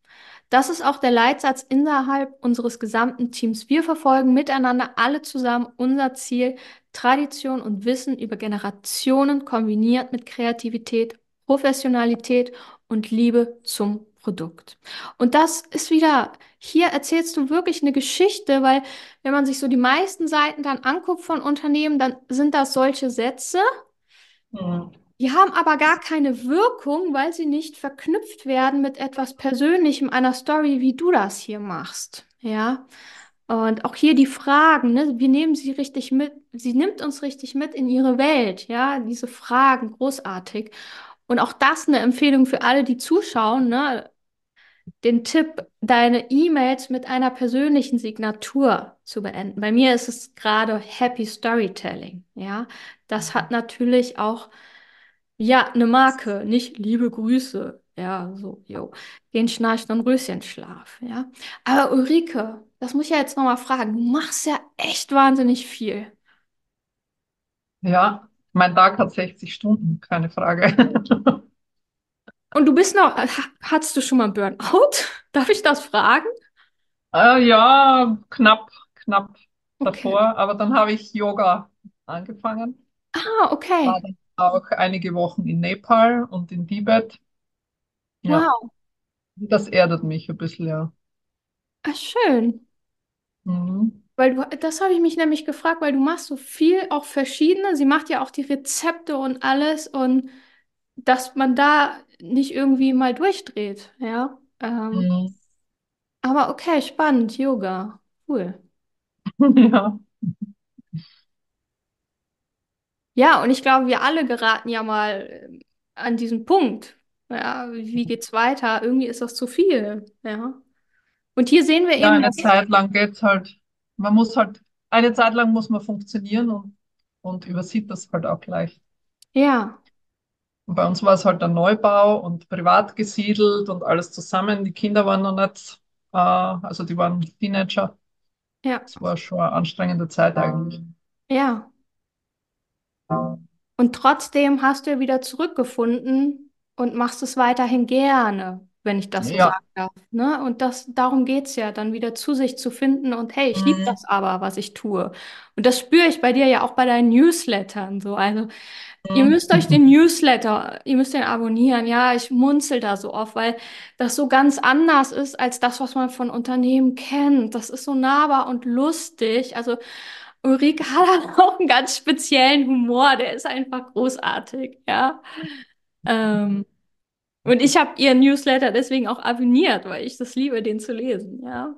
Das ist auch der Leitsatz innerhalb unseres gesamten Teams. Wir verfolgen miteinander alle zusammen unser Ziel, Tradition und Wissen über Generationen kombiniert mit Kreativität, Professionalität und Liebe zum Produkt. Und das ist wieder, hier erzählst du wirklich eine Geschichte, weil wenn man sich so die meisten Seiten dann anguckt von Unternehmen, dann sind das solche Sätze. Mhm. Die haben aber gar keine Wirkung, weil sie nicht verknüpft werden mit etwas Persönlichem, einer Story, wie du das hier machst. Ja. Und auch hier die Fragen, ne? Wir nehmen sie richtig mit, sie nimmt uns richtig mit in ihre Welt, ja, diese Fragen, großartig. Und auch das eine Empfehlung für alle, die zuschauen, ne? Den Tipp, deine E-Mails mit einer persönlichen Signatur zu beenden. Bei mir ist es gerade Happy Storytelling, ja. Das hat natürlich auch ja, eine Marke, nicht liebe Grüße. Ja, so, jo. Den Schnarcht und Röschenschlaf, ja. Aber Ulrike, das muss ich ja jetzt nochmal fragen. Du machst ja echt wahnsinnig viel. Ja, mein Tag hat 60 Stunden, keine Frage. Und du bist noch, ha- hattest du schon mal Burnout? Darf ich das fragen? Äh, ja, knapp, knapp Okay. davor, aber dann habe ich Yoga angefangen. Ah, War okay. dann auch einige Wochen in Nepal und in Tibet. Ja, Wow. das erdet mich ein bisschen, ja. Ah, schön. Mhm. Weil du, das habe ich mich nämlich gefragt, weil du machst so viel, auch verschiedene. Sie macht ja auch die Rezepte und alles und dass man da nicht irgendwie mal durchdreht, ja. Ähm, Mhm. aber okay, spannend, Yoga. Cool. Ja. Ja, und ich glaube, wir alle geraten ja mal ähm, an diesen Punkt. Ja, wie geht's weiter? Irgendwie ist das zu viel. Ja. Und hier sehen wir Ja, eben eine. Zeit lang geht's halt, man muss halt, eine Zeit lang muss man funktionieren und, und übersieht das halt auch leicht. Ja, Und bei uns war es halt ein Neubau und privat gesiedelt und alles zusammen. Die Kinder waren noch nicht, äh, also die waren Teenager. ja, Es war schon eine anstrengende Zeit eigentlich. ja. Und trotzdem hast du ja wieder zurückgefunden und machst es weiterhin gerne, wenn ich das so sagen Ja. darf. Ne? Und das, darum geht's ja, dann wieder zu sich zu finden und hey, ich liebe Mhm. das aber, was ich tue. Und das spüre ich bei dir ja auch bei deinen Newslettern so. Also Ihr Mhm. müsst euch den Newsletter, ihr müsst den abonnieren. Ja, ich munzel da so oft, weil das so ganz anders ist als das, was man von Unternehmen kennt. Das ist so nahbar und lustig. Also Ulrike hat auch einen ganz speziellen Humor. Der ist einfach großartig. Ja. Ähm, und ich habe ihren Newsletter deswegen auch abonniert, weil ich das liebe, den zu lesen. Ja.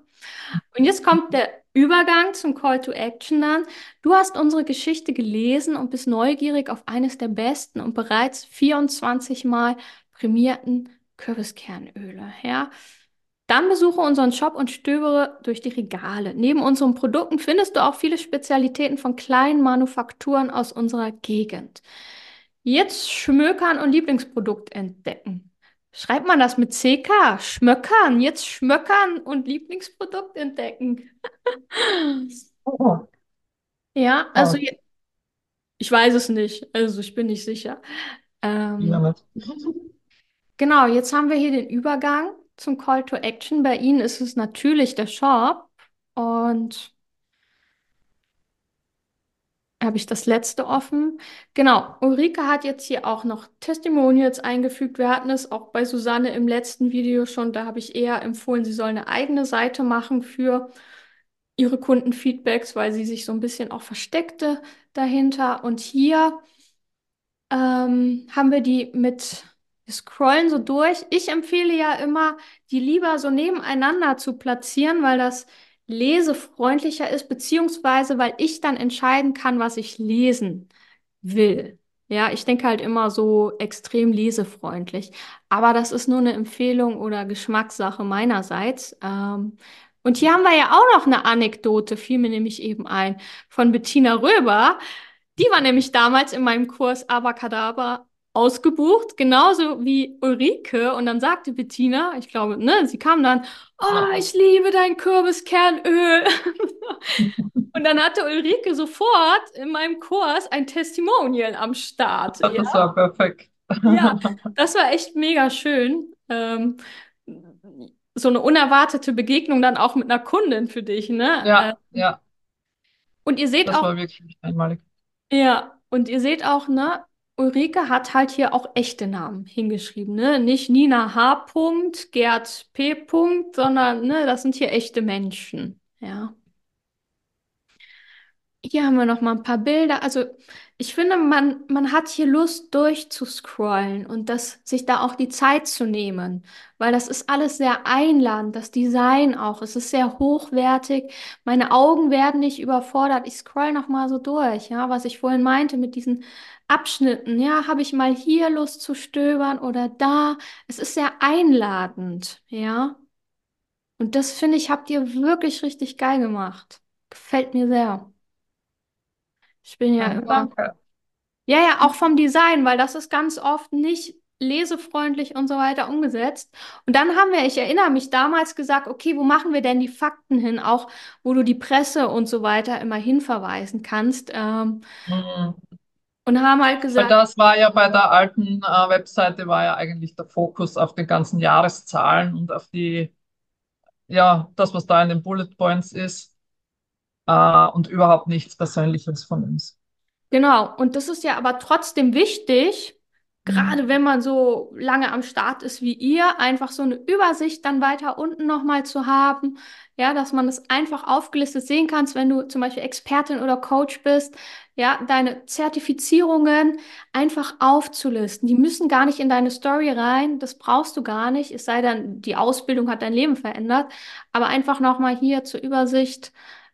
Und jetzt kommt der Übergang zum Call to Action dann. Du hast unsere Geschichte gelesen und bist neugierig auf eines der besten und bereits 24 Mal prämierten Kürbiskernöle. Ja? Dann besuche unseren Shop und stöbere durch die Regale. Neben unseren Produkten findest du auch viele Spezialitäten von kleinen Manufakturen aus unserer Gegend. Jetzt schmökern und Lieblingsprodukt entdecken. Schreibt man das mit CK? Schmöckern, jetzt schmöckern und Lieblingsprodukt entdecken. Oh, Ja, also oh, ich weiß es nicht, also ich bin nicht sicher. ja, Ähm, nicht. genau, jetzt haben wir hier den Übergang zum Call to Action. Bei Ihnen ist es natürlich der Shop und habe ich das letzte offen. Genau, Ulrike hat jetzt hier auch noch Testimonials eingefügt. Wir hatten es auch bei Susanne im letzten Video schon. Da habe ich eher empfohlen, sie soll eine eigene Seite machen für ihre Kundenfeedbacks, weil sie sich so ein bisschen auch versteckte dahinter. Und hier ähm, haben wir die mit, scrollen so durch. Ich empfehle ja immer, die lieber so nebeneinander zu platzieren, weil das lesefreundlicher ist, beziehungsweise weil ich dann entscheiden kann, was ich lesen will. Ja, ich denke halt immer so extrem lesefreundlich. Aber das ist nur eine Empfehlung oder Geschmackssache meinerseits. Ähm, und hier haben wir ja auch noch eine Anekdote, fiel mir nämlich eben ein, von Bettina Röber. Die war nämlich damals in meinem Kurs Abacadabra ausgebucht, genauso wie Ulrike. Und dann sagte Bettina, ich glaube, ne, sie kam dann, oh, ich liebe dein Kürbiskernöl. Und dann hatte Ulrike sofort in meinem Kurs ein Testimonial am Start. Ja, Das war perfekt. ja, das war echt mega schön. Ähm, so eine unerwartete Begegnung dann auch mit einer Kundin für dich, ne? Äh, Ja, ja, und ihr seht das auch, war wirklich einmalig. Ja, und ihr seht auch, ne, Ulrike hat halt hier auch echte Namen hingeschrieben, ne? Nicht Nina H. Gerd P. Sondern, ne, das sind hier echte Menschen. Ja. Hier haben wir noch mal ein paar Bilder. Also ich finde, man, man hat hier Lust durchzuscrollen und das, sich da auch die Zeit zu nehmen, weil das ist alles sehr einladend, das Design auch. Es ist sehr hochwertig. Meine Augen werden nicht überfordert. Ich scroll noch mal so durch, ja, was ich vorhin meinte mit diesen Abschnitten. Ja, habe ich mal hier Lust zu stöbern oder da. Es ist sehr einladend, ja. Und das finde ich, habt ihr wirklich richtig geil gemacht. Gefällt mir sehr. Ich bin ja immer, danke. ja, ja, auch vom Design, weil das ist ganz oft nicht lesefreundlich und so weiter umgesetzt. Und dann haben wir, ich erinnere mich damals gesagt, okay, wo machen wir denn die Fakten hin, auch wo du die Presse und so weiter immer hinverweisen kannst. Ähm, Mhm. und haben halt Weil gesagt, das war ja bei der alten äh, Webseite war ja eigentlich der Fokus auf den ganzen Jahreszahlen und auf die, ja, das, was da in den Bullet Points ist, äh, und überhaupt nichts Persönliches von uns. genau, und das ist ja aber trotzdem wichtig, Mhm. gerade wenn man so lange am Start ist wie ihr, einfach so eine Übersicht dann weiter unten nochmal zu haben. Ja, dass man es einfach aufgelistet sehen kannst, wenn du zum Beispiel Expertin oder Coach bist, ja, deine Zertifizierungen einfach aufzulisten. Die müssen gar nicht in deine Story rein, das brauchst du gar nicht, es sei denn, die Ausbildung hat dein Leben verändert, aber einfach nochmal hier zur Übersicht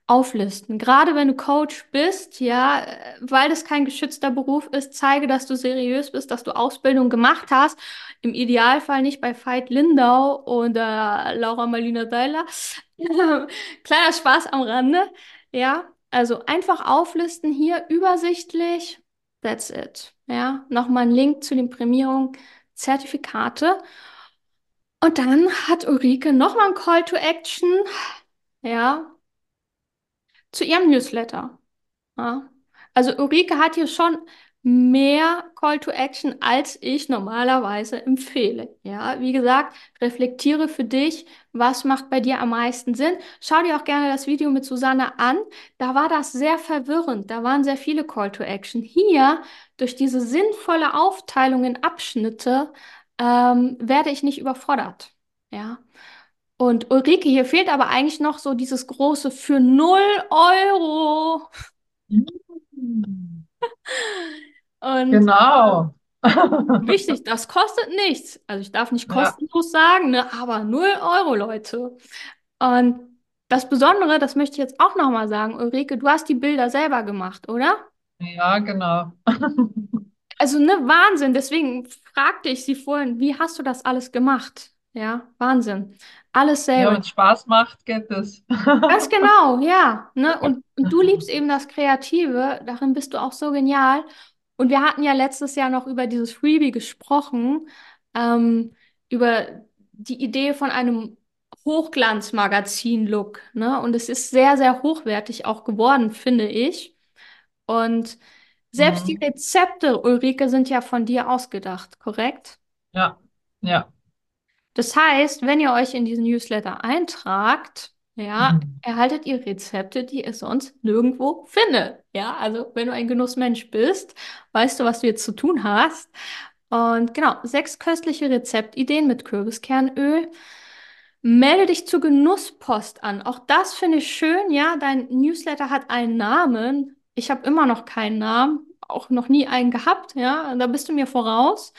auflisten. Gerade wenn du Coach bist, ja, weil das kein geschützter Beruf ist, zeige, dass du seriös bist, dass du Ausbildung gemacht hast. Im Idealfall nicht bei Veit Lindau oder Laura Marlina Deiler. Kleiner Spaß am Rande. Ja, also einfach auflisten hier übersichtlich. That's it. Ja, nochmal ein Link zu den Prämierungen, Zertifikate. Und dann hat Ulrike nochmal ein Call to Action. Ja, zu ihrem Newsletter. Ja. Also Ulrike hat hier schon mehr Call to Action, als ich normalerweise empfehle. Ja, wie gesagt, reflektiere für dich, was macht bei dir am meisten Sinn. Schau dir auch gerne das Video mit Susanne an. Da war das sehr verwirrend. Da waren sehr viele Call to Action. Hier, durch diese sinnvolle Aufteilung in Abschnitte, ähm, werde ich nicht überfordert. Ja. Und Ulrike, hier fehlt aber eigentlich noch so dieses große für null Euro. Und Genau. wichtig, das kostet nichts. Also ich darf nicht Ja, kostenlos sagen, ne, aber null Euro, Leute. Und das Besondere, das möchte ich jetzt auch nochmal sagen, Ulrike, du hast die Bilder selber gemacht, oder? ja, genau. Also, ne, Wahnsinn. Deswegen fragte ich sie vorhin, wie hast du das alles gemacht? Ja, Wahnsinn. Alles Ja, selber. wenn es Spaß macht, geht es. Ganz genau, ja. Ne? Und, und du liebst eben das Kreative, darin bist du auch so genial. Und wir hatten ja letztes Jahr noch über dieses Freebie gesprochen, ähm, über die Idee von einem Hochglanzmagazin-Look. Ne? Und es ist sehr, sehr hochwertig auch geworden, finde ich. Und selbst die Mhm. Rezepte, Ulrike, sind ja von dir ausgedacht, korrekt? Ja, ja. Das heißt, wenn ihr euch in diesen Newsletter eintragt, ja, Mhm. erhaltet ihr Rezepte, die ihr sonst nirgendwo findet. Ja, also wenn du ein Genussmensch bist, weißt du, was du jetzt zu tun hast. Und genau, sechs köstliche Rezeptideen mit Kürbiskernöl. Melde dich zur Genusspost an. Auch das finde ich schön, ja. Dein Newsletter hat einen Namen. Ich habe immer noch keinen Namen, auch noch nie einen gehabt, ja. Da bist du mir voraus.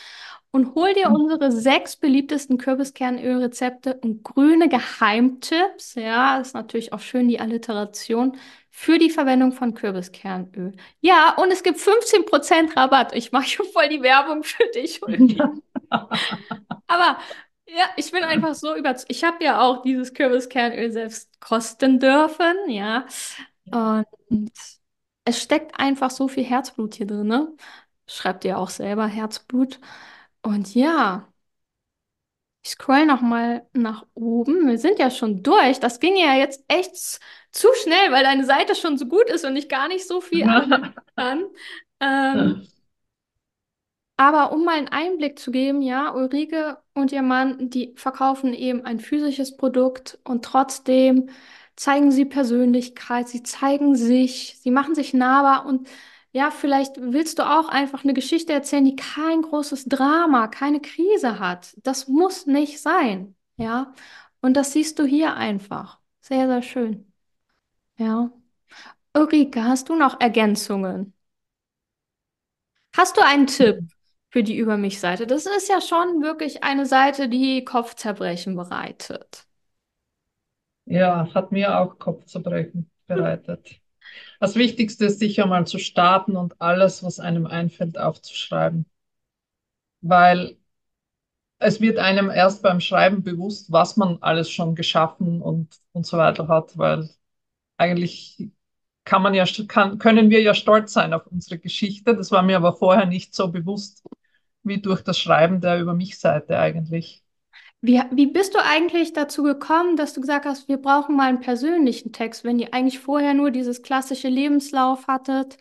Und hol dir unsere sechs beliebtesten Kürbiskernölrezepte und grüne Geheimtipps. Ja, ist natürlich auch schön die Alliteration für die Verwendung von Kürbiskernöl. Ja, und es gibt 15% Rabatt. Ich mache schon voll die Werbung für dich. Aber ja, ich bin einfach so überzeugt. Ich habe ja auch dieses Kürbiskernöl selbst kosten dürfen, ja. Und es steckt einfach so viel Herzblut hier drin, ne? Schreibt ihr auch selber Herzblut. Und ja, ich scroll noch mal nach oben. Wir sind ja schon durch. Das ging ja jetzt echt zu schnell, weil deine Seite schon so gut ist und ich gar nicht so viel anbieten kann. Ähm, Aber um mal einen Einblick zu geben, ja, Ulrike und ihr Mann, die verkaufen eben ein physisches Produkt und trotzdem zeigen sie Persönlichkeit, sie zeigen sich, sie machen sich nahbar und ja, vielleicht willst du auch einfach eine Geschichte erzählen, die kein großes Drama, keine Krise hat. Das muss nicht sein, ja. Und das siehst du hier einfach. Sehr, sehr schön, ja. Ulrike, hast du noch Ergänzungen? Hast du einen Tipp für die Über mich-Seite? Das ist ja schon wirklich eine Seite, die Kopfzerbrechen bereitet. Ja, hat mir auch Kopfzerbrechen bereitet. Das Wichtigste ist sicher mal zu starten und alles, was einem einfällt, aufzuschreiben. Weil es wird einem erst beim Schreiben bewusst, was man alles schon geschaffen und, und so weiter hat, weil eigentlich kann man ja, kann, können wir ja stolz sein auf unsere Geschichte. Das war mir aber vorher nicht so bewusst wie durch das Schreiben der Über mich-Seite eigentlich. Wie, wie bist du eigentlich dazu gekommen, dass du gesagt hast, wir brauchen mal einen persönlichen Text, wenn ihr eigentlich vorher nur dieses klassische Lebenslauf hattet?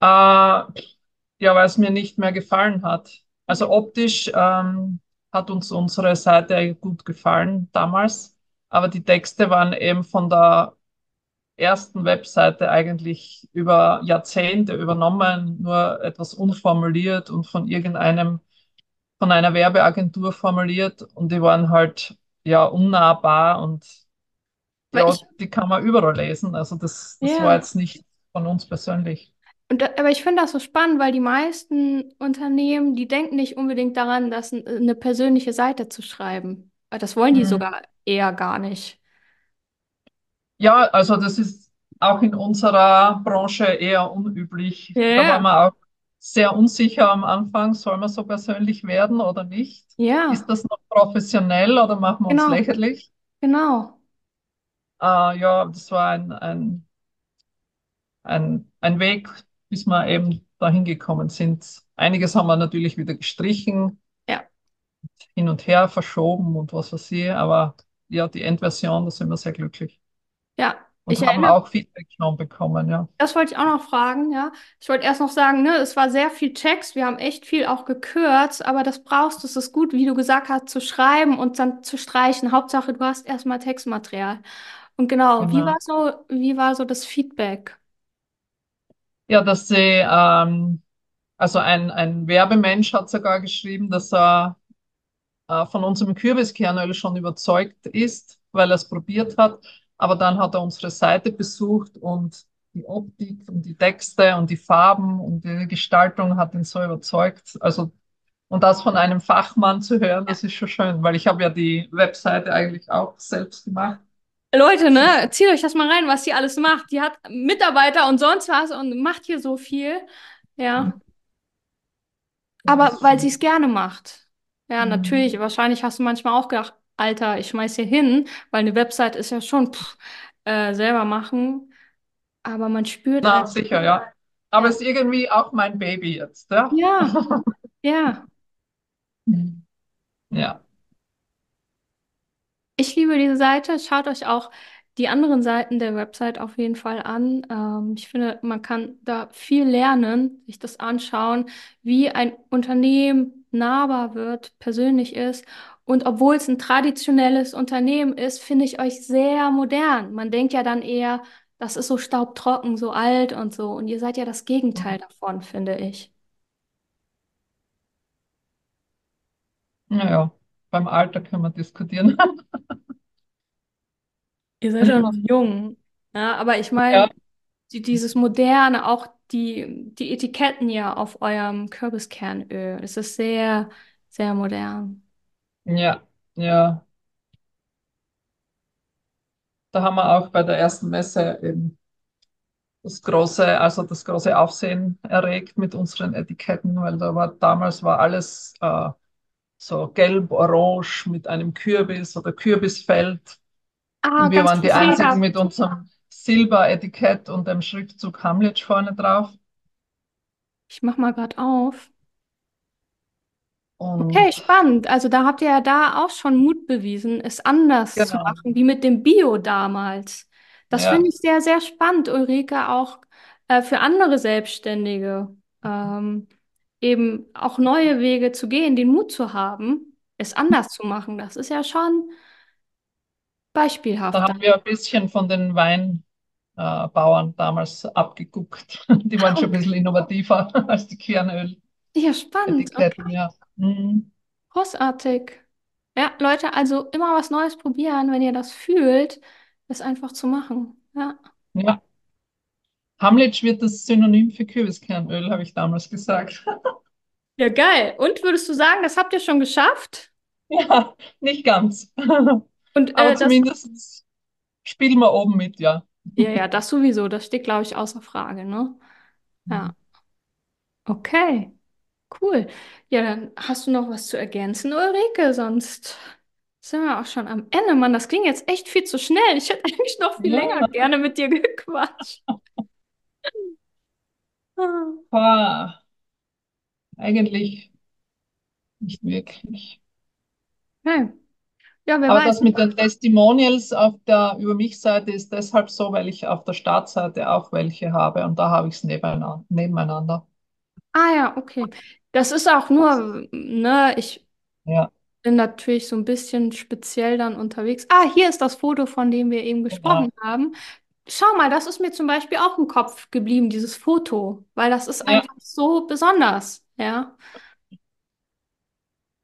Äh, ja, weil es mir nicht mehr gefallen hat. Also optisch ähm, hat uns unsere Seite gut gefallen damals, aber die Texte waren eben von der ersten Webseite eigentlich über Jahrzehnte übernommen, nur etwas unformuliert und von irgendeinem, von einer Werbeagentur formuliert und die waren halt ja unnahbar und ja, ich, die kann man überall lesen. Also das, das war ja. jetzt nicht von uns persönlich. Und da, aber ich finde das so spannend, weil die meisten Unternehmen, die denken nicht unbedingt daran, das eine persönliche Seite zu schreiben. Das wollen die Mhm. sogar eher gar nicht. Ja, also das ist auch in unserer Branche eher unüblich. Ja, Da ja. wir auch sehr unsicher am Anfang, soll man so persönlich werden oder nicht? Ja, Ist das noch professionell oder machen wir uns genau, lächerlich? genau. Äh, ja, das war ein, ein, ein, ein Weg, bis wir eben dahin gekommen sind. Einiges haben wir natürlich wieder gestrichen, Ja, hin und her verschoben und was weiß ich, aber ja, die Endversion, da sind wir sehr glücklich. ja. Und Ich haben erinnere auch Feedback schon bekommen, ja. Das wollte ich auch noch fragen, ja. Ich wollte erst noch sagen, ne, es war sehr viel Text, wir haben echt viel auch gekürzt, aber das brauchst du, es ist gut, wie du gesagt hast, zu schreiben und dann zu streichen. Hauptsache, du hast erstmal Textmaterial. Und genau, wie war Genau. so, wie war so das Feedback? Ja, dass sie, ähm, also ein, ein Werbemensch hat sogar geschrieben, dass er äh, von unserem Kürbiskernöl schon überzeugt ist, weil er es probiert hat. Aber dann hat er unsere Seite besucht und die Optik und die Texte und die Farben und die Gestaltung hat ihn so überzeugt. Also, und das von einem Fachmann zu hören, das ist schon schön, weil ich habe ja die Webseite eigentlich auch selbst gemacht. Leute, ne, zieht euch das mal rein, was die alles macht. Die hat Mitarbeiter und sonst was und macht hier so viel. Ja. das Aber weil sie es gerne macht. Ja, Mhm. natürlich. Wahrscheinlich hast du manchmal auch gedacht, Alter, ich schmeiß hier hin, weil eine Website ist ja schon pff, äh, selber machen. Aber man spürt Na, einfach. sicher, ja. Aber Ja, es ist irgendwie auch mein Baby jetzt, ja. ja, ja. Ja. Ich liebe diese Seite. Schaut euch auch die anderen Seiten der Website auf jeden Fall an. Ähm, ich finde, man kann da viel lernen, sich das anschauen, wie ein Unternehmen nahbar wird, persönlich ist. Und obwohl es ein traditionelles Unternehmen ist, finde ich euch sehr modern. Man denkt ja dann eher, das ist so staubtrocken, so alt und so. Und ihr seid ja das Gegenteil davon, finde ich. Naja, beim Alter können wir diskutieren. Ihr seid ja noch jung. Ja, aber ich meine, Ja, die, dieses Moderne, auch die, die Etiketten ja auf eurem Kürbiskernöl, es ist sehr, sehr modern. ja, ja. Da haben wir auch bei der ersten Messe eben das große, also das große Aufsehen erregt mit unseren Etiketten, weil da war damals war alles äh, so gelb-orange mit einem Kürbis oder Kürbisfeld. Ah, Und wir waren die einzigen mit unserem Silberetikett und dem Schriftzug Hamlet vorne drauf. Ich mach mal gerade auf. Okay, Und spannend. Also da habt ihr ja da auch schon Mut bewiesen, es anders zu genau, machen, wie mit dem Bio damals. Das finde ja. ich sehr, sehr spannend, Ulrike, auch äh, für andere Selbstständige. Ähm, eben auch neue Wege zu gehen, den Mut zu haben, es anders zu machen. Das ist ja schon Da beispielhaft. haben wir ein bisschen von den Weinbauern Bauern damals abgeguckt. Die waren schon ein bisschen innovativer als die Kernöletiketten, Ja, spannend. Okay. ja. Mhm. Großartig. Ja, Leute, also immer was Neues probieren, wenn ihr das fühlt, es einfach zu machen. Ja. Ja. Hamlet wird das Synonym für Kürbiskernöl, habe ich damals gesagt. Ja, geil. Und würdest du sagen, das habt ihr schon geschafft? Ja, nicht ganz. Und Aber äh, das, zumindest spielen wir oben mit, ja. ja, ja, das sowieso, das steht, glaube ich, außer Frage, ne? Ja, okay, cool. Ja, dann hast du noch was zu ergänzen, Ulrike, sonst sind wir auch schon am Ende. Mann, das ging jetzt echt viel zu schnell. Ich hätte eigentlich noch viel länger Ja, gerne mit dir gequatscht. Ah. ah, eigentlich nicht wirklich. Okay. Ja, wer Aber weiß. das mit den Testimonials auf der Über mich-Seite ist deshalb so, weil ich auf der Startseite auch welche habe und da habe ich es nebeneinander. Ah ja, okay. Das ist auch nur, ne, ich Ja, bin natürlich so ein bisschen speziell dann unterwegs. Ah, hier ist das Foto, von dem wir eben gesprochen genau. haben. schau mal, das ist mir zum Beispiel auch im Kopf geblieben, dieses Foto, weil das ist Ja, einfach so besonders, ja.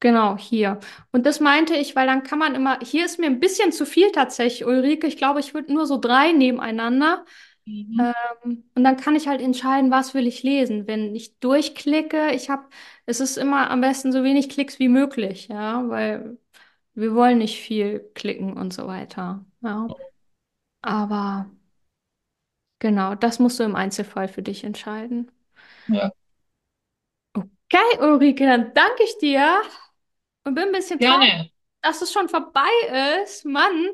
Genau, hier. Und das meinte ich, weil dann kann man immer, hier ist mir ein bisschen zu viel tatsächlich, Ulrike. Ich glaube, ich würde nur so drei nebeneinander. Mhm. Ähm, und dann kann ich halt entscheiden, was will ich lesen. Wenn ich durchklicke, ich habe, es ist immer am besten so wenig Klicks wie möglich, ja, weil wir wollen nicht viel klicken und so weiter. Ja. Aber genau, das musst du im Einzelfall für dich entscheiden. ja, Okay, Ulrike, dann danke ich dir und bin ein bisschen traurig, gerne. dass es schon vorbei ist, Mann.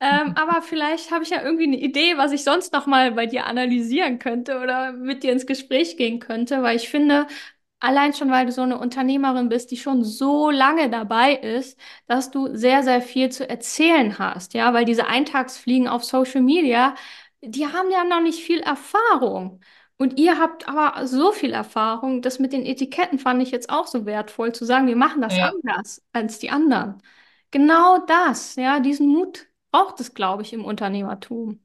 Ähm, aber vielleicht habe ich ja irgendwie eine Idee, was ich sonst noch mal bei dir analysieren könnte oder mit dir ins Gespräch gehen könnte, weil ich finde, allein schon, weil du so eine Unternehmerin bist, die schon so lange dabei ist, dass du sehr, sehr viel zu erzählen hast, ja, weil diese Eintagsfliegen auf Social Media, die haben ja noch nicht viel Erfahrung. Und ihr habt aber so viel Erfahrung, das mit den Etiketten fand ich jetzt auch so wertvoll, zu sagen, wir machen das Ja, anders als die anderen. Genau das, ja, diesen Mut braucht es, glaube ich, im Unternehmertum.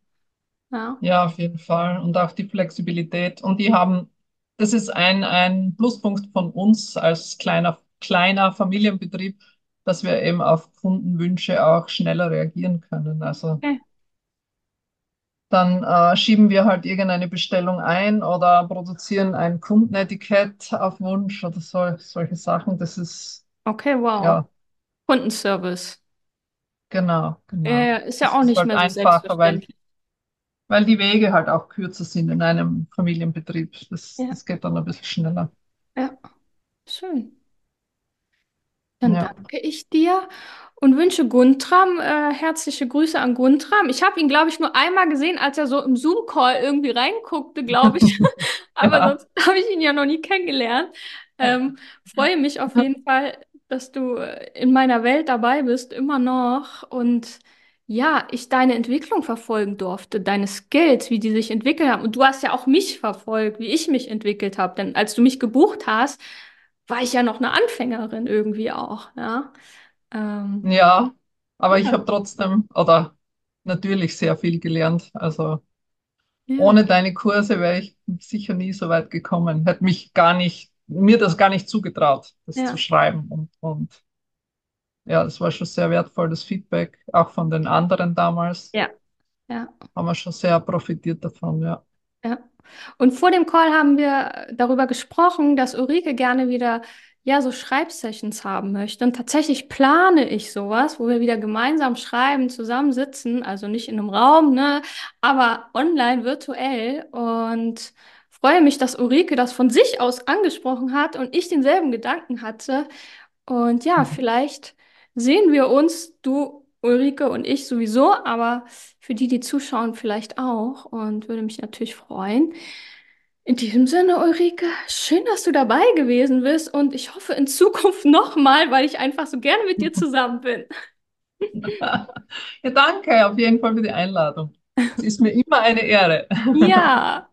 Ja, ja, auf jeden Fall. Und auch die Flexibilität. Und die haben, das ist ein, ein Pluspunkt von uns als kleiner, kleiner Familienbetrieb, dass wir eben auf Kundenwünsche auch schneller reagieren können. Also okay. Dann äh, schieben wir halt irgendeine Bestellung ein oder produzieren ein Kundenetikett auf Wunsch oder so, solche Sachen. Das ist, Okay, wow. ja, Kundenservice. genau, genau. Äh, ist ja Das auch ist nicht halt mehr so einfacher, weil weil die Wege halt auch kürzer sind in einem Familienbetrieb. Das, Ja, das geht dann ein bisschen schneller. ja, schön. Dann Ja. danke ich dir und wünsche Guntram äh, herzliche Grüße an Guntram. Ich habe ihn, glaube ich, nur einmal gesehen, als er so im Zoom-Call irgendwie reinguckte, glaube ich. Aber Ja. sonst habe ich ihn ja noch nie kennengelernt. Ähm, freue mich auf jeden Fall, dass du äh, in meiner Welt dabei bist, immer noch. Und ja, ich deine Entwicklung verfolgen durfte, deine Skills, wie die sich entwickelt haben. Und du hast ja auch mich verfolgt, wie ich mich entwickelt habe. Denn als du mich gebucht hast, war ich ja noch eine Anfängerin irgendwie auch, ja. Ähm, Ja, aber ich habe trotzdem oder natürlich sehr viel gelernt. Also ja, ohne deine Kurse wäre ich sicher nie so weit gekommen. Hätte mich gar nicht, mir das gar nicht zugetraut, das zu ja, schreiben. Und, und ja, das war schon sehr wertvolles Feedback, auch von den anderen damals. ja, ja, Haben wir schon sehr profitiert davon, ja. ja. Und vor dem Call haben wir darüber gesprochen, dass Ulrike gerne wieder ja so Schreibsessions haben möchte. Und tatsächlich plane ich sowas, wo wir wieder gemeinsam schreiben, zusammensitzen, also nicht in einem Raum, ne, aber online, virtuell. Und freue mich, dass Ulrike das von sich aus angesprochen hat und ich denselben Gedanken hatte. Und ja, Mhm. vielleicht sehen wir uns, du, Ulrike und ich sowieso, aber für die, die zuschauen, vielleicht auch. Und würde mich natürlich freuen. In diesem Sinne, Ulrike, schön, dass du dabei gewesen bist und ich hoffe in Zukunft nochmal, weil ich einfach so gerne mit dir zusammen bin. Ja, danke auf jeden Fall für die Einladung. Es ist mir immer eine Ehre. Ja.